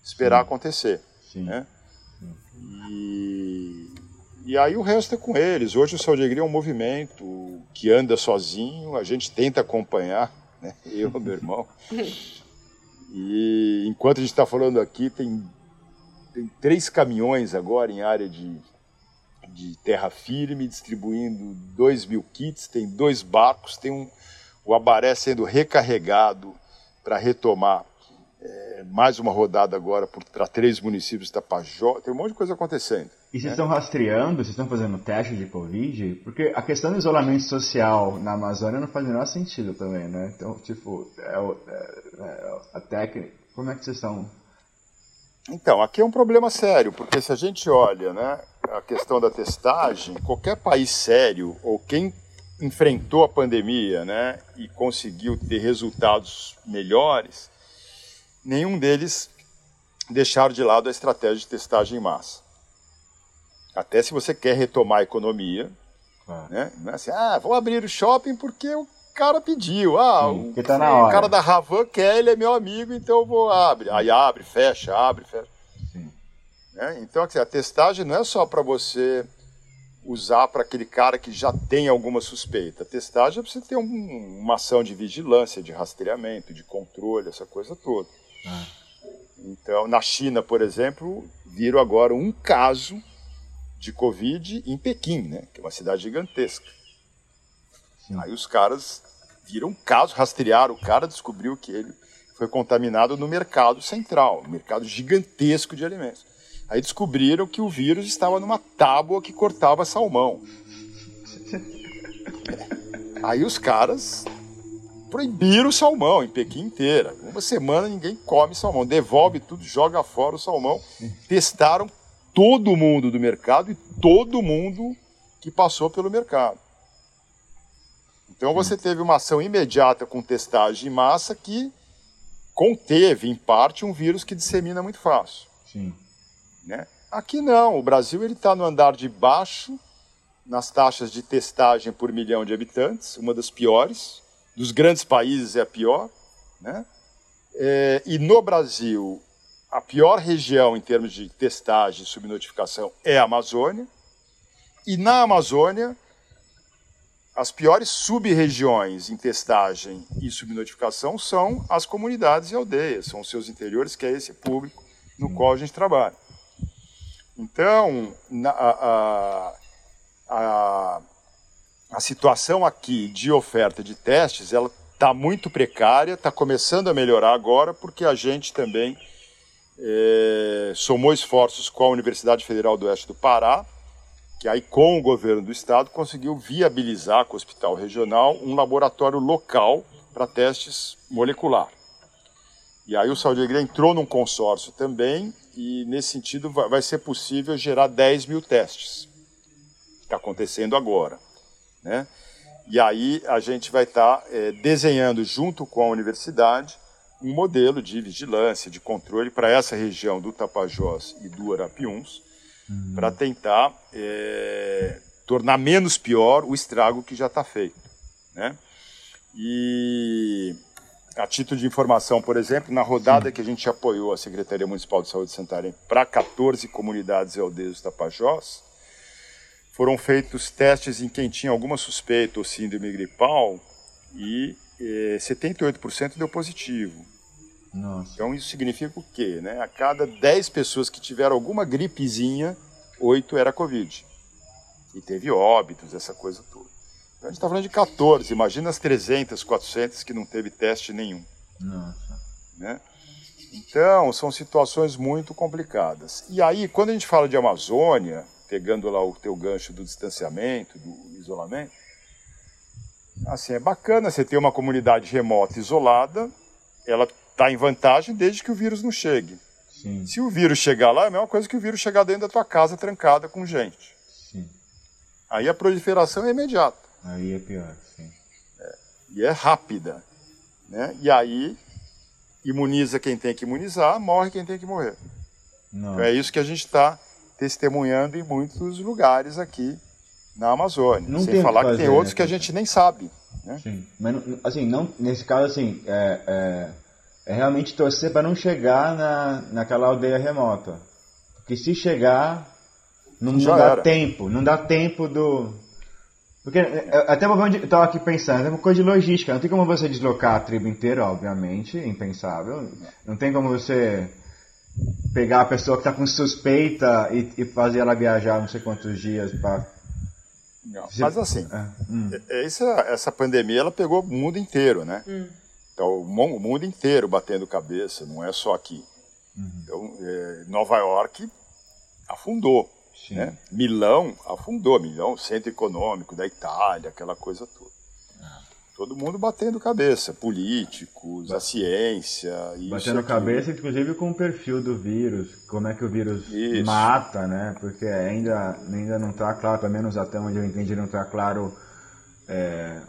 esperar Sim. acontecer. Sim. Né? E, e aí o resto é com eles. Hoje o Saúde e Alegria é um movimento que anda sozinho, a gente tenta acompanhar, né? eu e meu irmão. E enquanto a gente está falando aqui, tem, tem três caminhões agora em área de, de terra firme, distribuindo dois mil kits, tem dois barcos, tem um, o Abaré sendo recarregado para retomar é, mais uma rodada agora para três municípios da Tapajós. Tem um monte de coisa acontecendo. E vocês né? estão rastreando, vocês estão fazendo teste de Covid? Porque a questão do isolamento social na Amazônia não faz o menor sentido também, né? Então, tipo, é, é, é, a técnica. Como é que vocês estão então, aqui é um problema sério, porque se a gente olha né, a questão da testagem, qualquer país sério, ou quem enfrentou a pandemia né, e conseguiu ter resultados melhores, nenhum deles deixaram de lado a estratégia de testagem em massa. Até se você quer retomar a economia, ah. né? não é assim, ah, vou abrir o shopping porque o cara pediu, ah, Sim, o, tá o cara da Ravan quer, ele é meu amigo, então eu vou abrir. Aí abre, fecha, abre, fecha. Né? Então, a testagem não é só para você usar para aquele cara que já tem alguma suspeita. Testagem é precisa ter um, uma ação de vigilância, de rastreamento, de controle, essa coisa toda. Ah. Então, na China, por exemplo, viram agora um caso de Covid em Pequim, né, que é uma cidade gigantesca. Sim. Aí os caras viram um caso, rastrearam o cara, descobriu que ele foi contaminado no mercado central, um mercado gigantesco de alimentos. Aí descobriram que o vírus estava numa tábua que cortava salmão. Aí os caras proibiram o salmão em Pequim inteira. Uma semana ninguém come salmão, devolve tudo, joga fora o salmão. Testaram todo mundo do mercado e todo mundo que passou pelo mercado. Então você teve uma ação imediata com testagem em massa que conteve, em parte, um vírus que dissemina muito fácil. Sim. Né? Aqui não, o Brasil está no andar de baixo nas taxas de testagem por milhão de habitantes, uma das piores, dos grandes países é a pior. Né? É, e no Brasil, a pior região em termos de testagem e subnotificação é a Amazônia. E na Amazônia, as piores sub-regiões em testagem e subnotificação são as comunidades e aldeias, são os seus interiores, que é esse público no qual a gente trabalha. Então, na, a, a, a, situação aqui de oferta de testes, ela está muito precária, está começando a melhorar agora, porque a gente também é, somou esforços com a Universidade Federal do Oeste do Pará, que aí com o governo do estado conseguiu viabilizar com o hospital regional um laboratório local para testes molecular. E aí o Saúde Alegria entrou num consórcio também e nesse sentido vai ser possível gerar 10 mil testes. Está acontecendo agora. Né? E aí a gente vai estar tá, é, desenhando junto com a universidade um modelo de vigilância, de controle para essa região do Tapajós e do Arapiuns, uhum. para tentar é, tornar menos pior o estrago que já está feito. Né? E a título de informação, por exemplo, na rodada que a gente apoiou a Secretaria Municipal de Saúde de Santarém para 14 comunidades e aldeias do Tapajós, foram feitos testes em quem tinha alguma suspeita ou síndrome gripal e eh, 78% deu positivo. Nossa. Então isso significa o quê? Né? A cada 10 pessoas que tiveram alguma gripezinha, 8 era Covid. E teve óbitos, essa coisa a gente está falando de 14, imagina as 300, 400 que não teve teste nenhum. Nossa. Né? Então, são situações muito complicadas. E aí, quando a gente fala de Amazônia, pegando lá o teu gancho do distanciamento, do isolamento, assim, é bacana você ter uma comunidade remota isolada, ela está em vantagem desde que o vírus não chegue. Sim. Se o vírus chegar lá, é a mesma coisa que o vírus chegar dentro da tua casa trancada com gente. Sim. Aí a proliferação é imediata. Aí é pior, sim. É, e é rápida. Né? E aí imuniza quem tem que imunizar, morre quem tem que morrer. Então é isso que a gente está testemunhando em muitos lugares aqui na Amazônia. Não Sem falar que, fazer, tem outros né? que a gente nem sabe. Né? Sim. Mas, assim, não, nesse caso, assim, é, é, é realmente torcer para não chegar na, naquela aldeia remota. Porque se chegar, não, não dá era. tempo. Não dá tempo do... Porque, é, até onde eu estava aqui pensando, é uma coisa de logística. Não tem como você deslocar a tribo inteira, obviamente, é impensável. Não tem como você pegar a pessoa que está com suspeita e, e fazer ela viajar não sei quantos dias para Não, Mas assim, É, hum. é- essa, essa pandemia ela pegou o mundo inteiro, né? Então, o mu- o mundo inteiro batendo cabeça, não é só aqui. Então, é, Nova York afundou. Né? Milão afundou, Milão, centro econômico da Itália, aquela coisa toda. Todo mundo batendo cabeça, políticos, a ciência, Batendo cabeça, inclusive, com o perfil do vírus, como é que o vírus Isso. mata, né? Porque ainda, ainda não está claro, pelo menos até onde eu entendi, não está claro é,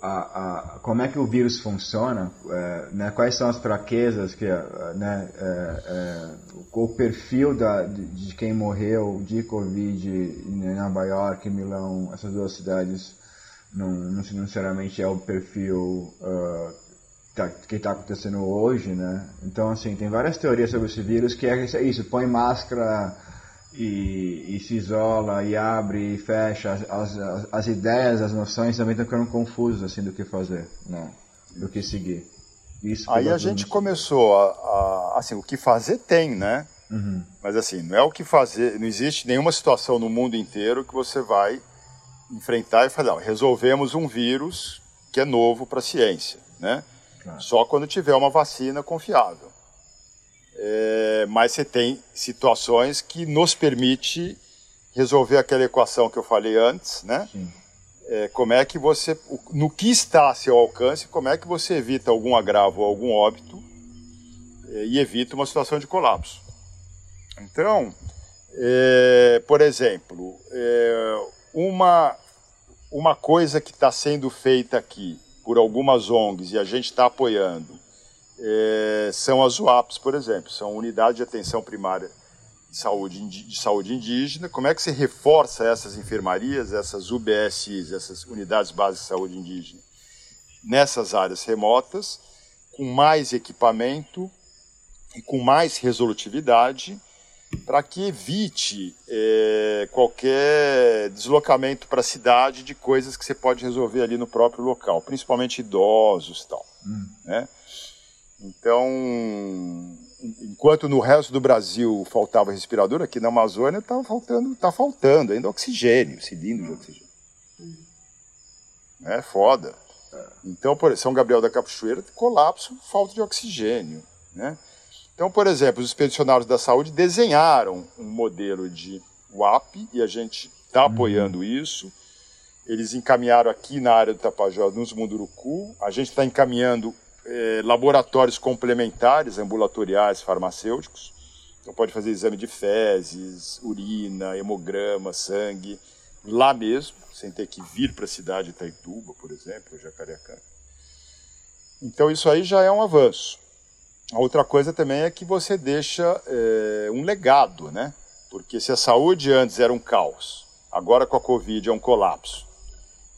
a, a, como é que o vírus funciona, é, né? quais são as fraquezas, que, é, né? é, é, o perfil da, de, de quem morreu de Covid em Nova York, Milão, essas duas cidades não, não necessariamente é o perfil ah, tá- que está acontecendo hoje, né? Então, assim, tem várias teorias sobre esse vírus que é isso, põe máscara e, e se isola e abre e fecha. As, as, as ideias, as noções também estão ficando confusas, assim, do que fazer, né? Do que seguir. Isso Aí a pelo gente começou a, a- assim, o que fazer tem, né? Uhum. Mas assim, não é o que fazer, não existe nenhuma situação no mundo inteiro que você vai enfrentar e falar, "Não, resolvemos um vírus que é novo para a ciência, né? Claro. Só quando tiver uma vacina confiável. É, mas você tem situações que nos permite resolver aquela equação que eu falei antes, né? É, como é que você, no que está a seu alcance, como é que você evita algum agravo ou algum óbito é, e evita uma situação de colapso. Então, é, por exemplo, é, uma, uma coisa que está sendo feita aqui por algumas ONGs e a gente está apoiando é, são as UAPs, por exemplo, são unidades de atenção primária de saúde, de saúde indígena. Como é que se reforça essas enfermarias, essas UBSs, essas unidades básicas de saúde indígena, nessas áreas remotas, com mais equipamento e com mais resolutividade, para que evite é, qualquer deslocamento para a cidade de coisas que você pode resolver ali no próprio local, principalmente idosos e tal. Hum. Né? Então, enquanto no resto do Brasil faltava respirador, aqui na Amazônia está faltando, tá faltando ainda oxigênio, cilindro de oxigênio. É foda. Então, por São Gabriel da Cachoeira, colapso, falta de oxigênio, né? Então, por exemplo, os expedicionários da saúde desenharam um modelo de WAP e a gente está uhum. apoiando isso. Eles encaminharam aqui na área do Tapajós, nos Munduruku. A gente está encaminhando é, laboratórios complementares, ambulatoriais, farmacêuticos. Então pode fazer exame de fezes, urina, hemograma, sangue, lá mesmo, sem ter que vir para a cidade de Itaituba, por exemplo, Jacareacá. Então isso aí já é um avanço. A outra coisa também é que você deixa é, um legado, né? Porque se a saúde antes era um caos, agora com a Covid é um colapso,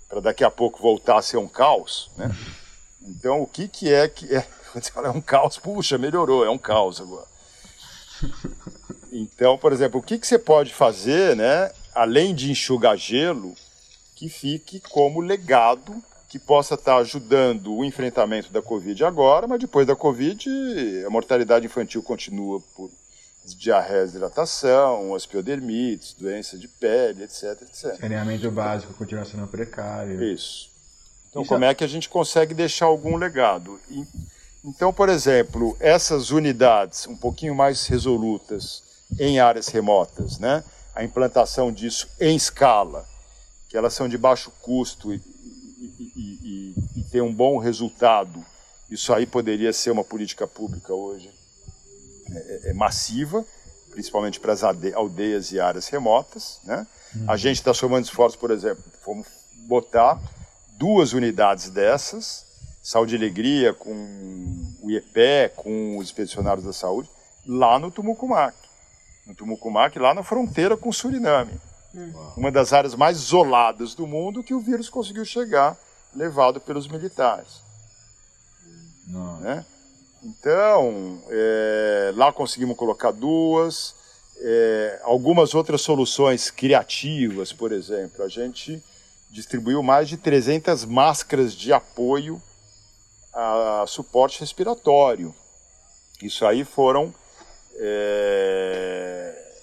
para daqui a pouco voltar a ser um caos, né? Então, o que, que é que é? É um caos, puxa, melhorou, é um caos agora. Então, por exemplo, o que, que você pode fazer, né, além de enxugar gelo, que fique como legado, que possa estar ajudando o enfrentamento da Covid agora, mas depois da Covid a mortalidade infantil continua por diarreia, hidratação, osteodermites, doença de pele, etc, etc. Saneamento básico continua sendo precário. Isso. Então, como é que a gente consegue deixar algum legado? Então, por exemplo, essas unidades um pouquinho mais resolutas em áreas remotas, né? a implantação disso em escala, que elas são de baixo custo e, e, e, e tem um bom resultado, isso aí poderia ser uma política pública hoje é, é, é massiva, principalmente para as aldeias e áreas remotas. Né? Uhum. A gente está somando esforços, por exemplo, vamos botar duas unidades dessas, Saúde e Alegria, com o IEPE, com os expedicionários da saúde, lá no Tumucumac. No Tumucumac, lá na fronteira com o Suriname. Hum. Uma das áreas mais isoladas do mundo que o vírus conseguiu chegar, levado pelos militares. Né? Então, é, lá conseguimos colocar duas. É, algumas outras soluções criativas, por exemplo, a gente distribuiu mais de 300 máscaras de apoio a suporte respiratório. Isso aí foram é,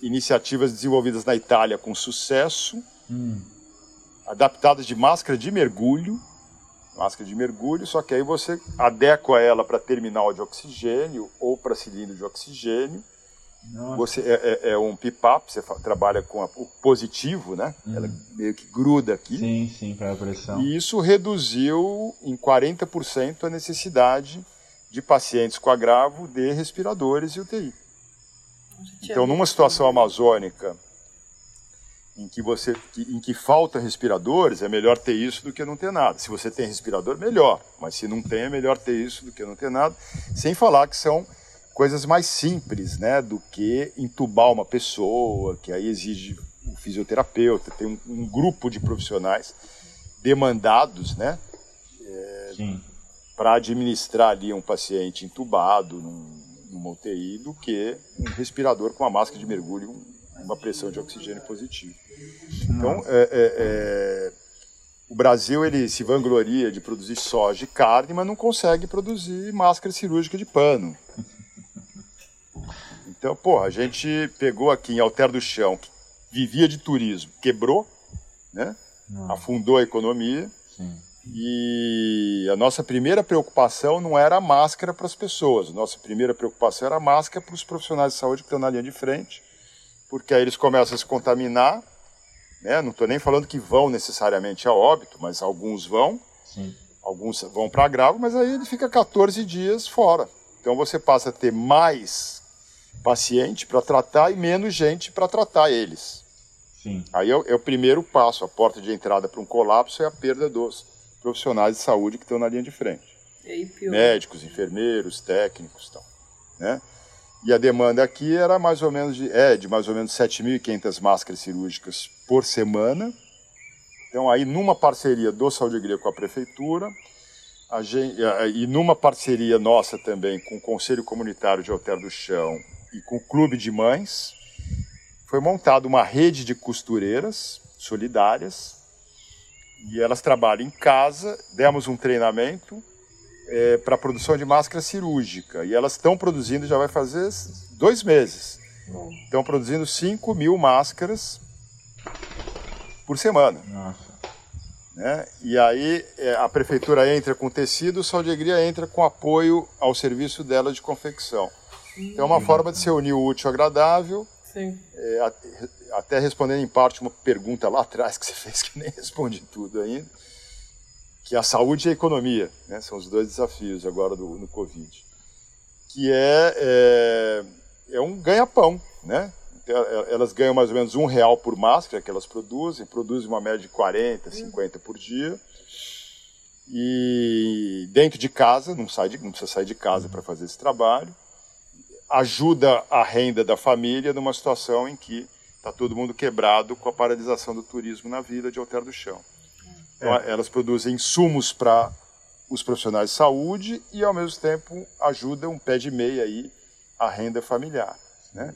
iniciativas desenvolvidas na Itália com sucesso, hum. adaptadas de máscara de mergulho, máscara de mergulho, só que aí você adequa ela para terminal de oxigênio ou para cilindro de oxigênio você é, é, é um pipap, você trabalha com a, o positivo, né? Uhum. Ela meio que gruda aqui. Sim, sim, para a pressão. E isso reduziu em 40% a necessidade de pacientes com agravo de respiradores e UTI. Então, numa situação amazônica em que você em que falta respiradores, é melhor ter isso do que não ter nada. Se você tem respirador, melhor, mas se não tem, é melhor ter isso do que não ter nada. Sem falar que são coisas mais simples, né, do que entubar uma pessoa, que aí exige um fisioterapeuta, tem um, um grupo de profissionais demandados, né, é, para administrar ali um paciente entubado num, numa UTI do que um respirador com uma máscara de mergulho, uma pressão de oxigênio positivo. Então, é, é, é, o Brasil ele se vangloria de produzir soja e carne, mas não consegue produzir máscara cirúrgica de pano. Então, pô, a gente pegou aqui em Alter do Chão, que vivia de turismo, quebrou, né? Afundou a economia. Sim. E E a nossa primeira preocupação não era a máscara para as pessoas, nossa primeira preocupação era a máscara para os profissionais de saúde que estão na linha de frente, porque aí eles começam a se contaminar, né? não estou nem falando que vão necessariamente a óbito, mas alguns vão, Sim. alguns vão para grave, mas aí ele fica 14 dias fora. Então você passa a ter mais paciente para tratar e menos gente para tratar eles. Sim. Aí é, é, o primeiro passo, a porta de entrada para um colapso é a perda dos profissionais de saúde que estão na linha de frente. Médicos, enfermeiros, técnicos, tal, né? E a demanda aqui era mais ou menos de, é, de mais ou menos 7.500 máscaras cirúrgicas por semana. Então aí numa parceria do Saúde Grega com a prefeitura, a gente, e numa parceria nossa também com o Conselho Comunitário de Alter do Chão e com o Clube de Mães, foi montada uma rede de costureiras solidárias e elas trabalham em casa. Demos um treinamento é, para produção de máscara cirúrgica e elas estão produzindo, já vai fazer dois meses. Estão produzindo 5 mil máscaras por semana. Nossa. Né? E aí é, a prefeitura entra com tecido, o Saudegria entra com apoio ao serviço dela de confecção. Então é uma forma de se unir o útil ao agradável. Sim. É, até respondendo em parte uma pergunta lá atrás que você fez que nem respondi tudo ainda, que é a saúde e a economia, né? São os dois desafios agora do, no Covid, que é, é, é um ganha-pão, né? Então, é, elas ganham mais ou menos um real por máscara que elas produzem, produzem uma média de 40, 50 por dia. E dentro de casa, não, sai de, não precisa sair de casa para fazer esse trabalho ajuda a renda da família numa situação em que está todo mundo quebrado com a paralisação do turismo na vila de Alter do Chão. Então, é. elas produzem insumos para os profissionais de saúde e, ao mesmo tempo, ajudam um pé de meia aí a renda familiar. Né?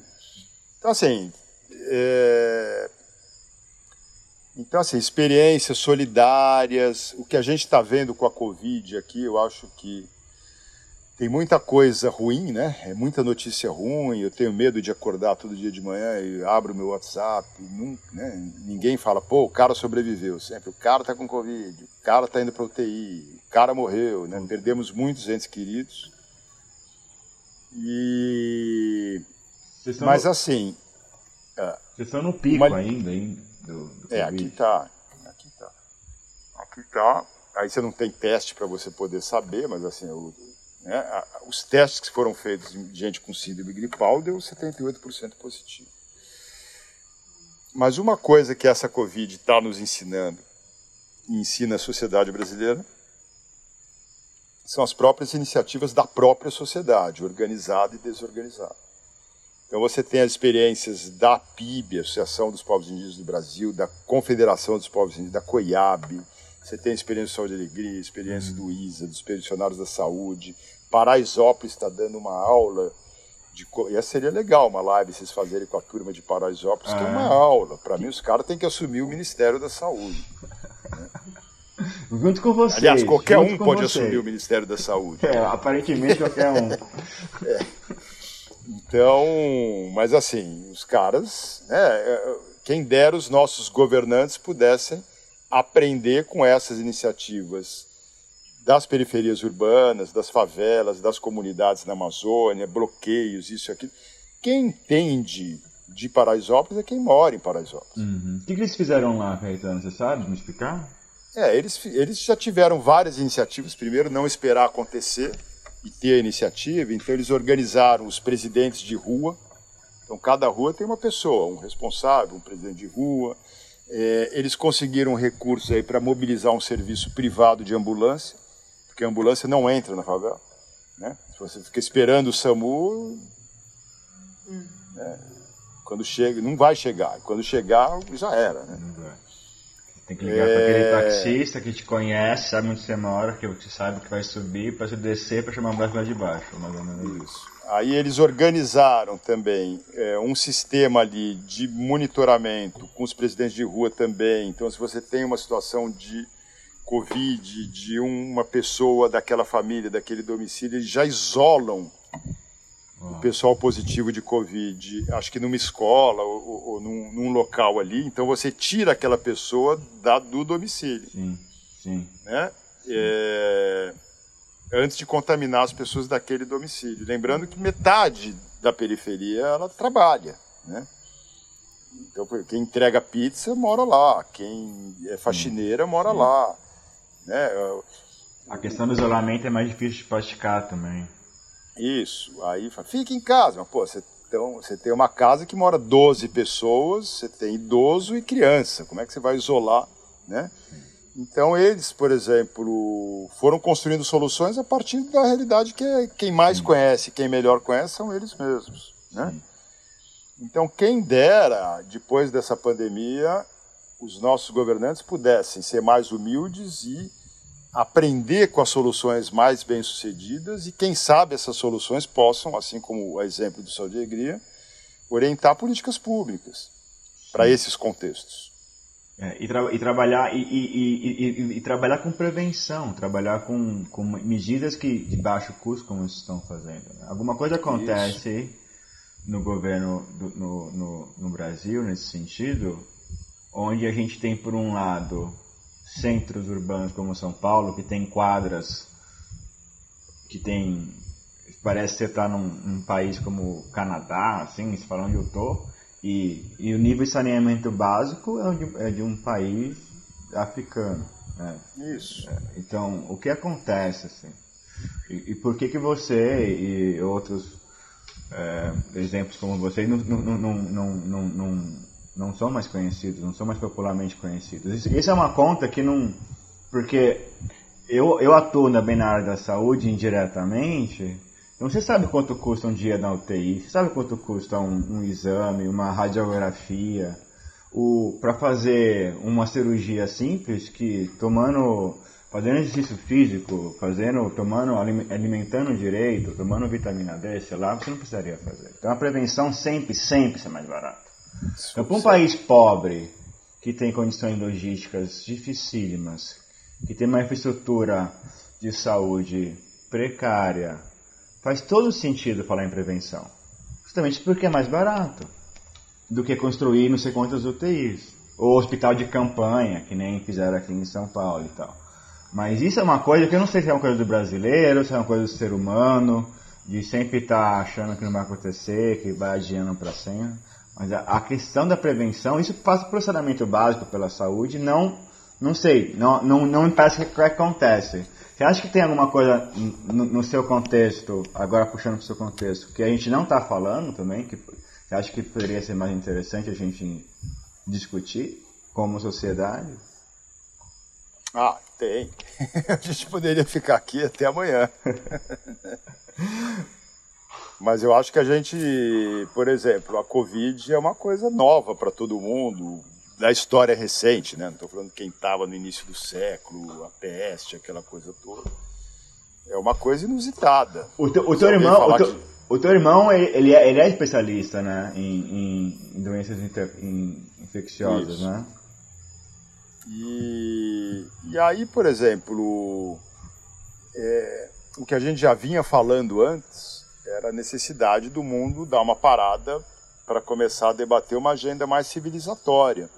Então, assim, é... então, assim, experiências solidárias, o que a gente está vendo com a Covid aqui, eu acho que tem muita coisa ruim, né? É muita notícia ruim. Eu tenho medo de acordar todo dia de manhã e abro meu WhatsApp. Nunca, né? Ninguém fala, pô, o cara sobreviveu. Sempre o cara tá com Covid, o cara tá indo para UTI, o cara morreu, né? Perdemos muitos entes queridos. E. Mas no... assim. É, Vocês estão no pico uma... ainda, hein? Do, do é, aqui tá. Aqui tá. Aqui tá. Aí você não tem teste para você poder saber, mas assim, eu né? Os testes que foram feitos em gente com síndrome gripal deu 78% positivo. Mas uma coisa que essa Covid está nos ensinando, e ensina a sociedade brasileira, são as próprias iniciativas da própria sociedade, organizada e desorganizada. Então você tem as experiências da PIB, Associação dos Povos Indígenas do Brasil, da Confederação dos Povos Indígenas, da COIAB, você tem a experiência do Saúde e Alegria, a experiência do ISA, dos pensionários da saúde. Paraisópolis está dando uma aula de. E essa seria legal, uma live vocês fazerem com a turma de Paraisópolis, ah. que é uma aula. Para mim, os caras têm que assumir o Ministério da Saúde. Né? Junto com vocês. Aliás, qualquer um pode vocês. assumir o Ministério da Saúde. É, aparentemente qualquer um. é. Então, mas assim, os caras, né, é, quem dera os nossos governantes pudessem aprender com essas iniciativas das periferias urbanas, das favelas, das comunidades na Amazônia, bloqueios, isso e aquilo. Quem entende de Paraisópolis é quem mora em Paraisópolis. Uhum. O que, que, eles fizeram lá, Caetano? Você sabe me explicar? É, eles, eles já tiveram várias iniciativas. Primeiro, não esperar acontecer e ter a iniciativa. Então, eles organizaram os presidentes de rua. Então, cada rua tem uma pessoa, um responsável, um presidente de rua, é, eles conseguiram recursos aí para mobilizar um serviço privado de ambulância, porque a ambulância não entra na favela. Né? Se você fica esperando o SAMU, hum. né? quando chega, não vai chegar. Quando chegar, já era. Né? Tem que ligar é... para aquele taxista que te conhece, sabe onde você mora, que você sabe que vai subir, para você descer para chamar a ambulância lá de baixo. Mais ou menos isso. Aí eles organizaram também é, um sistema ali de monitoramento com os presidentes de rua também. Então, se você tem uma situação de Covid, de uma pessoa daquela família, daquele domicílio, eles já isolam o pessoal positivo de Covid, acho que numa escola ou, ou, ou num, num, local ali. Então, você tira aquela pessoa da, do domicílio. Sim, sim. Né? é, antes de contaminar as pessoas daquele domicílio. Lembrando que metade da periferia ela trabalha, né? Então, quem entrega pizza mora lá, quem é faxineira mora Sim. lá, né? A questão do isolamento é mais difícil de praticar também. Isso. Aí fala, fica em casa. Mas, pô, você, então, você tem uma casa que mora 12 pessoas, você tem idoso e criança. Como é que você vai isolar, né? Então eles, por exemplo, foram construindo soluções a partir da realidade que é, quem mais Sim. conhece, quem melhor conhece são eles mesmos, né? Então quem dera, depois dessa pandemia, os nossos governantes pudessem ser mais humildes e aprender com as soluções mais bem-sucedidas e, quem sabe, essas soluções possam, assim como o exemplo do Saúde e Alegria, orientar políticas públicas para esses contextos. É, e, tra e, trabalhar, e, e, e, trabalhar com prevenção, trabalhar com, com medidas que de baixo custo, como vocês estão fazendo. Né? Alguma coisa acontece Isso. no governo do, no, no, no Brasil, nesse sentido, onde a gente tem, por um lado, centros urbanos como São Paulo, que tem quadras, que tem. Parece que você está num, num, país como o Canadá, assim, se fala onde eu estou, e, e, o nível de saneamento básico é de, é de um país africano. Né? Isso. É, então, o que acontece, assim? E, e por que que você e outros é, exemplos como vocês não, não, não, não, não, não não são mais conhecidos, não são mais popularmente conhecidos. Isso é uma conta que não. Porque eu, eu atuo bem na área da saúde indiretamente. Então você sabe quanto custa um dia na UTI, você sabe quanto custa um, um exame, uma radiografia, para fazer uma cirurgia simples que tomando, fazendo exercício físico, fazendo, tomando, alimentando direito, tomando vitamina D, sei lá, você não precisaria fazer. Então a prevenção sempre, sempre é mais barata. Então, para um país pobre, que tem condições logísticas dificílimas, que tem uma infraestrutura de saúde precária, faz todo sentido falar em prevenção. Justamente porque é mais barato do que construir não sei quantas UTIs. Ou hospital de campanha, que nem fizeram aqui em São Paulo e tal. Mas isso é uma coisa que eu não sei se é uma coisa do brasileiro, se é uma coisa do ser humano, de sempre estar tá achando que não vai acontecer, que vai adiando para sempre. Mas a, questão da prevenção, isso passa por saneamento básico pela saúde, não, não sei, não, não, não me parece que acontece. Você acha que tem alguma coisa no, no seu contexto, agora puxando para o seu contexto, que a gente não está falando também, que você acha que poderia ser mais interessante a gente discutir como sociedade? Ah, tem. a gente poderia ficar aqui até amanhã. Mas eu acho que a gente, por exemplo, a Covid é uma coisa nova para todo mundo, da história recente, né? Não estou falando quem estava no início do século, a peste, aquela coisa toda. É uma coisa inusitada. O, teu, o teu irmão, o teu, que... o teu, irmão, ele é, ele é especialista, né? Em, em, em doenças inter, em, infecciosas, Isso. né? E, e aí, por exemplo, é, o que a gente já vinha falando antes era a necessidade do mundo dar uma parada para começar a debater uma agenda mais civilizatória.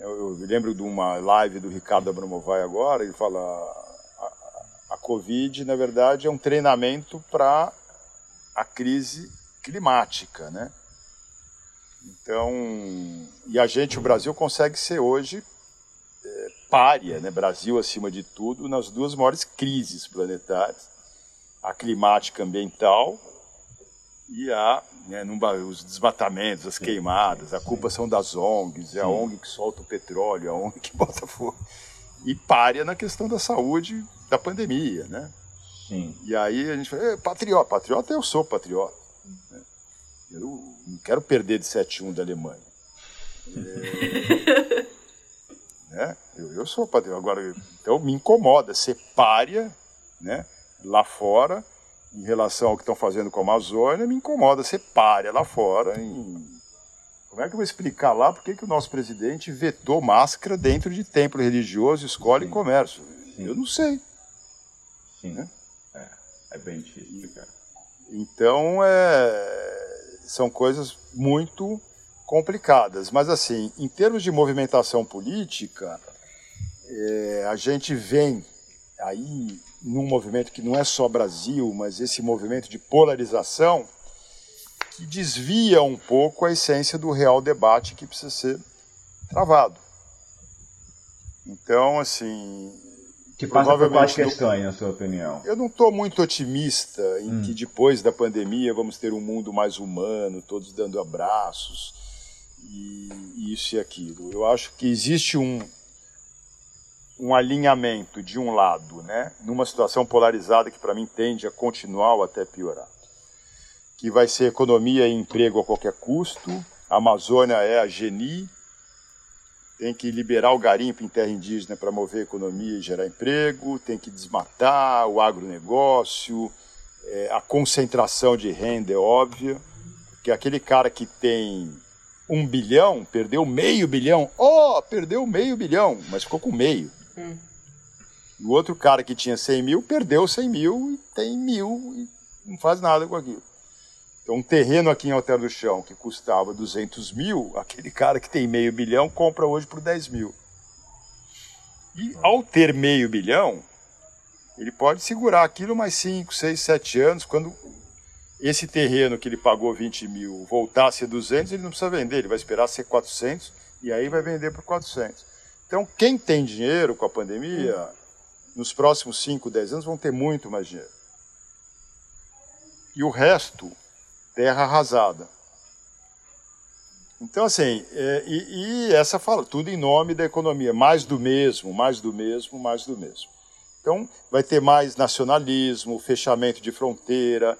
Eu, eu lembro de uma live do Ricardo Abramovay agora, ele fala a, a, Covid, na verdade, é um treinamento para a crise climática, né? Então, e a gente, o Brasil, consegue ser hoje é, párea, né? Brasil acima de tudo, nas duas maiores crises planetárias a climática ambiental e a, né, os desmatamentos, as queimadas. A culpa são das ONGs, é a ONG que solta o petróleo, é a ONG que bota fogo. E párea na questão da saúde da pandemia, né? Sim. E aí a gente fala, patriota, patriota eu sou patriota. Né? Eu não quero perder de 7-1 da Alemanha. É, né? eu, eu sou patriota. Agora, então me incomoda ser párea, né? lá fora em relação ao que estão fazendo com a Amazônia, me incomoda ser párea lá fora. Em... Como é que eu vou explicar lá por que o nosso presidente vetou máscara dentro de templo religioso, escola Sim. e comércio? Sim. Eu não sei. Sim. Né? É, é bem difícil explicar. Então, é... são coisas muito complicadas. Mas, assim, em termos de movimentação política, é... a gente vem aí num movimento que não é só Brasil, mas esse movimento de polarização que desvia um pouco a essência do real debate que precisa ser travado. Então, assim. Que passa por quais questões, na sua opinião? Eu não estou muito otimista em hum. que depois da pandemia vamos ter um mundo mais humano, todos dando abraços e isso e aquilo. Eu acho que existe um, um alinhamento de um lado, né, numa situação polarizada que para mim tende a continuar ou até piorar, que vai ser economia e emprego a qualquer custo. A Amazônia é a geni, tem que liberar o garimpo em terra indígena para mover a economia e gerar emprego, tem que desmatar o agronegócio, é, a concentração de renda é óbvia, que aquele cara que tem um bilhão perdeu meio bilhão, oh, perdeu meio bilhão, mas ficou com meio. Hum. O outro cara que tinha 100 mil perdeu 100 mil e tem mil e não faz nada com aquilo. Então, um terreno aqui em Alter do Chão que custava 200 mil, aquele cara que tem meio bilhão compra hoje por 10 mil. E ao ter meio bilhão, ele pode segurar aquilo mais 5, 6, 7 anos. Quando esse terreno que ele pagou 20 mil voltasse a 200, ele não precisa vender, ele vai esperar ser 400 e aí vai vender por 400. Então, quem tem dinheiro com a pandemia, nos próximos 5, 10 anos vão ter muito mais dinheiro. E o resto, terra arrasada. Então, assim, é, e, e, essa fala, tudo em nome da economia, mais do mesmo, mais do mesmo, mais do mesmo. Então, vai ter mais nacionalismo, fechamento de fronteira,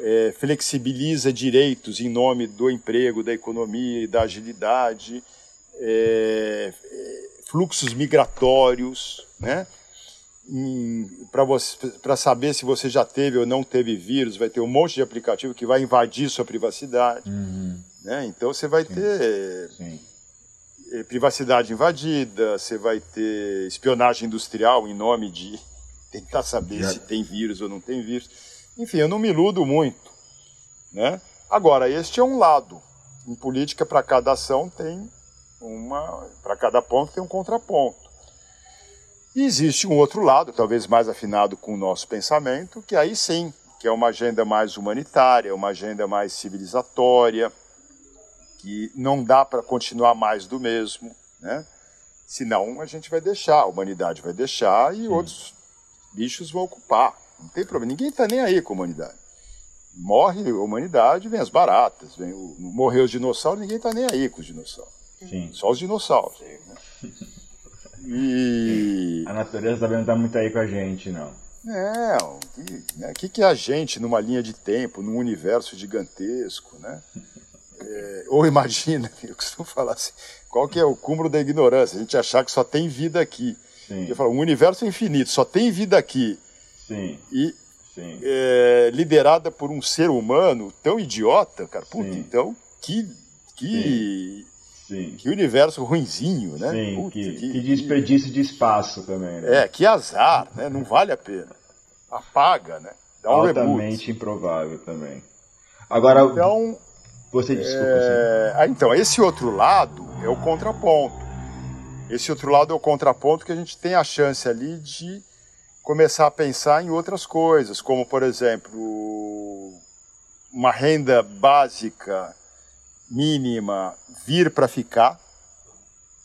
é, flexibiliza direitos em nome do emprego, da economia e da agilidade. É, fluxos migratórios, né? Para saber se você já teve ou não teve vírus, vai ter um monte de aplicativo que vai invadir sua privacidade. Uhum. Né? Então você vai Sim. ter Sim. Eh, privacidade invadida, você vai ter espionagem industrial em nome de tentar saber se tem vírus ou não tem vírus. Enfim, eu não me iludo muito. Né? Agora, este é um lado. Em política, para cada ação tem uma. Para cada ponto tem um contraponto. E existe um outro lado, talvez mais afinado com o nosso pensamento, que aí sim, que é uma agenda mais humanitária, uma agenda mais civilizatória, que não dá para continuar mais do mesmo, né? Senão a gente vai deixar, a humanidade vai deixar e outros bichos vão ocupar. Não tem problema, ninguém está nem aí com a humanidade. Morre a humanidade, vem as baratas, vem o, morreu os dinossauros, ninguém está nem aí com os dinossauros. Sim. Só os dinossauros. Né? E... A natureza também não está muito aí com a gente, não. É, o que, né, que, que é a gente numa linha de tempo, num universo gigantesco, né? É, ou imagina, eu costumo falar assim, qual que é o cúmulo da ignorância? A gente achar que só tem vida aqui. Sim. Eu falo, um universo infinito, só tem vida aqui. Sim. E Sim. É, liderada por um ser humano tão idiota, cara. Puta, então, que, que Sim. Que universo ruinzinho, né? Sim, Puta, que, que, que, desperdício de espaço também. Né? É, que azar, né? Não vale a pena. Apaga, né? Dá um Altamente reboot. improvável também. Agora, então, você desculpa. É... Ah, então, esse outro lado é o contraponto. Esse outro lado é o contraponto que a gente tem a chance ali de começar a pensar em outras coisas, como, por exemplo, uma renda básica mínima vir para ficar.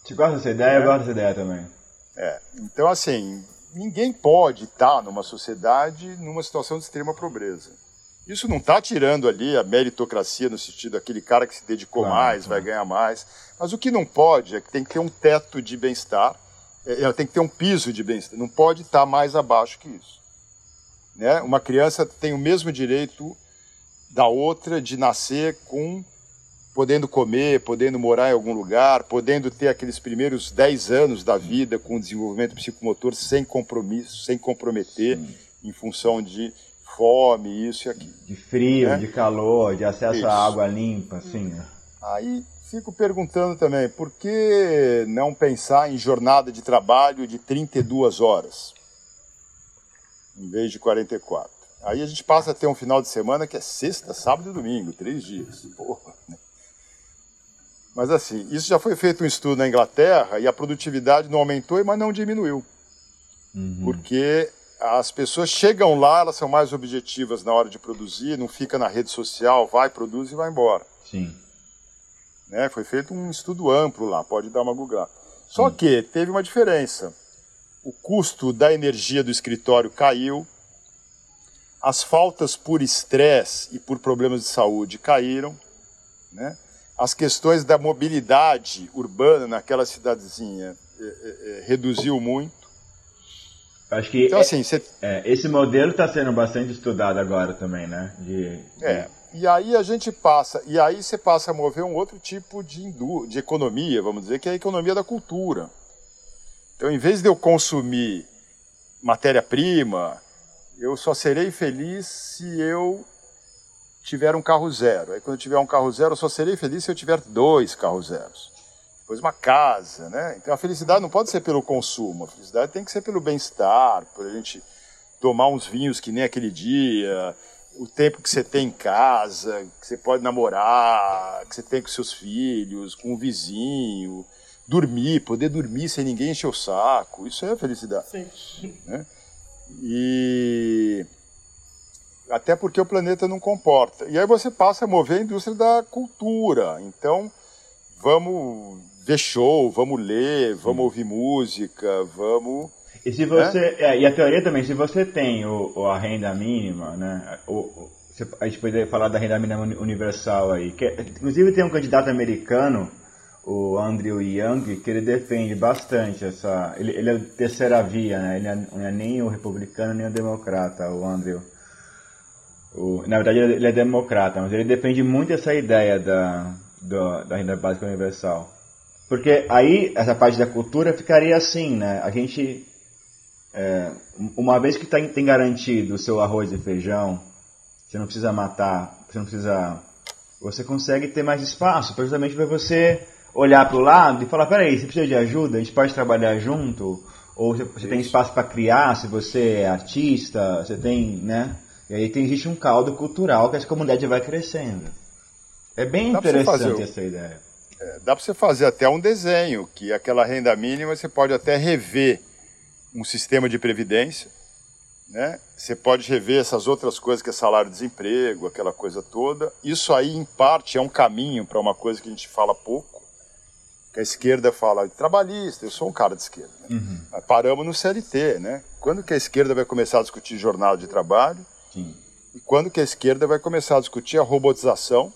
Você gosta dessa ideia? É. Eu gosto dessa ideia também. É. Então, assim, ninguém pode estar numa sociedade numa situação de extrema pobreza. Isso não está tirando ali a meritocracia no sentido aquele cara que se dedicou claro, mais claro. vai ganhar mais. Mas o que não pode é que tem que ter um teto de bem-estar, é, é tem que ter um piso de bem-estar. Não pode estar mais abaixo que isso. Né? Uma criança tem o mesmo direito da outra de nascer com podendo comer, podendo morar em algum lugar, podendo ter aqueles primeiros 10 anos da vida com desenvolvimento psicomotor sem compromisso, sem comprometer, Sim. em função de fome, isso e aquilo. De frio, né? de calor, de acesso isso. à água limpa, assim. Aí fico perguntando também, por que não pensar em jornada de trabalho de 32 horas, em vez de 44? Aí a gente passa a ter um final de semana que é sexta, sábado e domingo, três dias. Porra, né? Mas assim, isso já foi feito um estudo na Inglaterra e a produtividade não aumentou, mas não diminuiu. Uhum. Porque as pessoas chegam lá, elas são mais objetivas na hora de produzir, não fica na rede social, vai, produz e vai embora. Sim. Né? Foi feito um estudo amplo lá, pode dar uma googlada. Só Sim. que teve uma diferença. O custo da energia do escritório caiu, as faltas por estresse e por problemas de saúde caíram, né? As questões da mobilidade urbana naquela cidadezinha é, é, é, reduziu muito. Acho que então, assim, cê... é, esse modelo está sendo bastante estudado agora também, né? De, de... É. E aí a gente passa, e aí você passa a mover um outro tipo de, de economia, vamos dizer, que é a economia da cultura. Então, em vez de eu consumir matéria-prima, eu só serei feliz se eu tiver um carro zero. Aí, quando eu tiver um carro zero, eu só serei feliz se eu tiver dois carros zeros. Depois, uma casa, né? Então, a felicidade não pode ser pelo consumo, a felicidade tem que ser pelo bem-estar, por a gente tomar uns vinhos que nem aquele dia, o tempo que você tem em casa, que você pode namorar, que você tem com seus filhos, com o vizinho, dormir, poder dormir sem ninguém encher o saco, isso é felicidade. Sim. Né? E até porque o planeta não comporta. E aí você passa a mover a indústria da cultura. Então, vamos ver show, vamos ler, vamos ouvir música, vamos e se você. Né? É, e a teoria também, se você tem o, o a renda mínima, né? O, a gente poderia falar da renda mínima universal aí. Que, inclusive tem um candidato americano, o Andrew Young, que ele defende bastante essa. Ele, ele é terceira via, né? Ele não é nem o republicano nem o democrata, o Andrew. O, na verdade ele é democrata, mas ele defende muito essa ideia da, da, da renda básica universal. Porque aí essa parte da cultura ficaria assim, né? A gente é, uma vez que tá, tem garantido o seu arroz e feijão, você não precisa matar, você não precisa. Você consegue ter mais espaço, precisamente para você olhar para o lado e falar: peraí, você precisa de ajuda? A gente pode trabalhar junto? Ou você, você tem espaço para criar, se você é artista, você tem, né? E aí tem, existe um caldo cultural que essa comunidade vai crescendo. É bem dá interessante essa ideia. É, dá para você fazer até um desenho, que aquela renda mínima você pode até rever um sistema de previdência, né? Você pode rever essas outras coisas que é salário-desemprego, aquela coisa toda. Isso aí, em parte, é um caminho para uma coisa que a gente fala pouco, que a esquerda fala trabalhista. Eu sou um cara de esquerda. Né? Uhum. Paramos no CLT, né? Quando que a esquerda vai começar a discutir jornada de trabalho? Sim. E quando que a esquerda vai começar a discutir a robotização,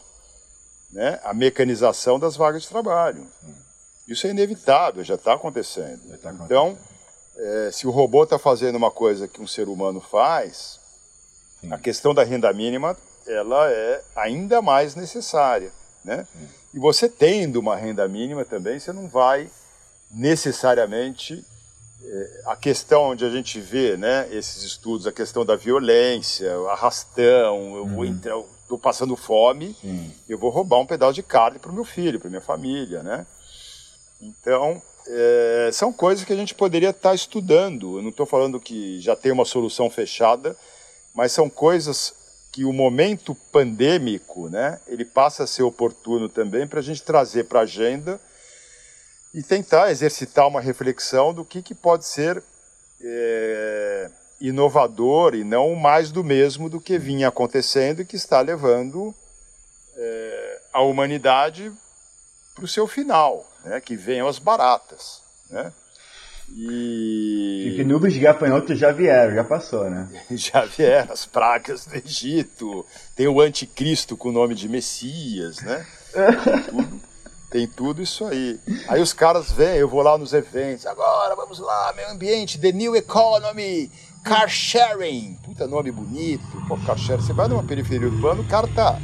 né? A mecanização das vagas de trabalho? Sim. Isso é inevitável, já está acontecendo. Tá acontecendo. Então é, se o robô está fazendo uma coisa que um ser humano faz, Sim. a questão da renda mínima ela é ainda mais necessária, né? E você tendo uma renda mínima também, você não vai necessariamente a questão onde a gente vê, né, esses estudos, a questão da violência, arrastão, eu vou uhum. entrar, estou passando fome, Sim. eu vou roubar um pedaço de carne para o meu filho, para minha família, né? Então, é, são coisas que a gente poderia estar tá estudando. Eu não estou falando que já tem uma solução fechada, mas são coisas que o momento pandêmico, né, ele passa a ser oportuno também para a gente trazer para a agenda e tentar exercitar uma reflexão do que, que pode ser é, inovador e não mais do mesmo do que vinha acontecendo e que está levando é, a humanidade para o seu final né, que venham as baratas. Né? E... que nuvens de gafanhoto já vieram, já passou, né? já vieram, as pragas do Egito, tem o anticristo com o nome de Messias, né? Tudo, tem tudo isso aí. Aí os caras vêm, eu vou lá nos eventos, agora vamos lá, meio ambiente, the new economy, car sharing. Puta nome bonito, pô, car sharing. Você vai numa periferia urbana, o cara tá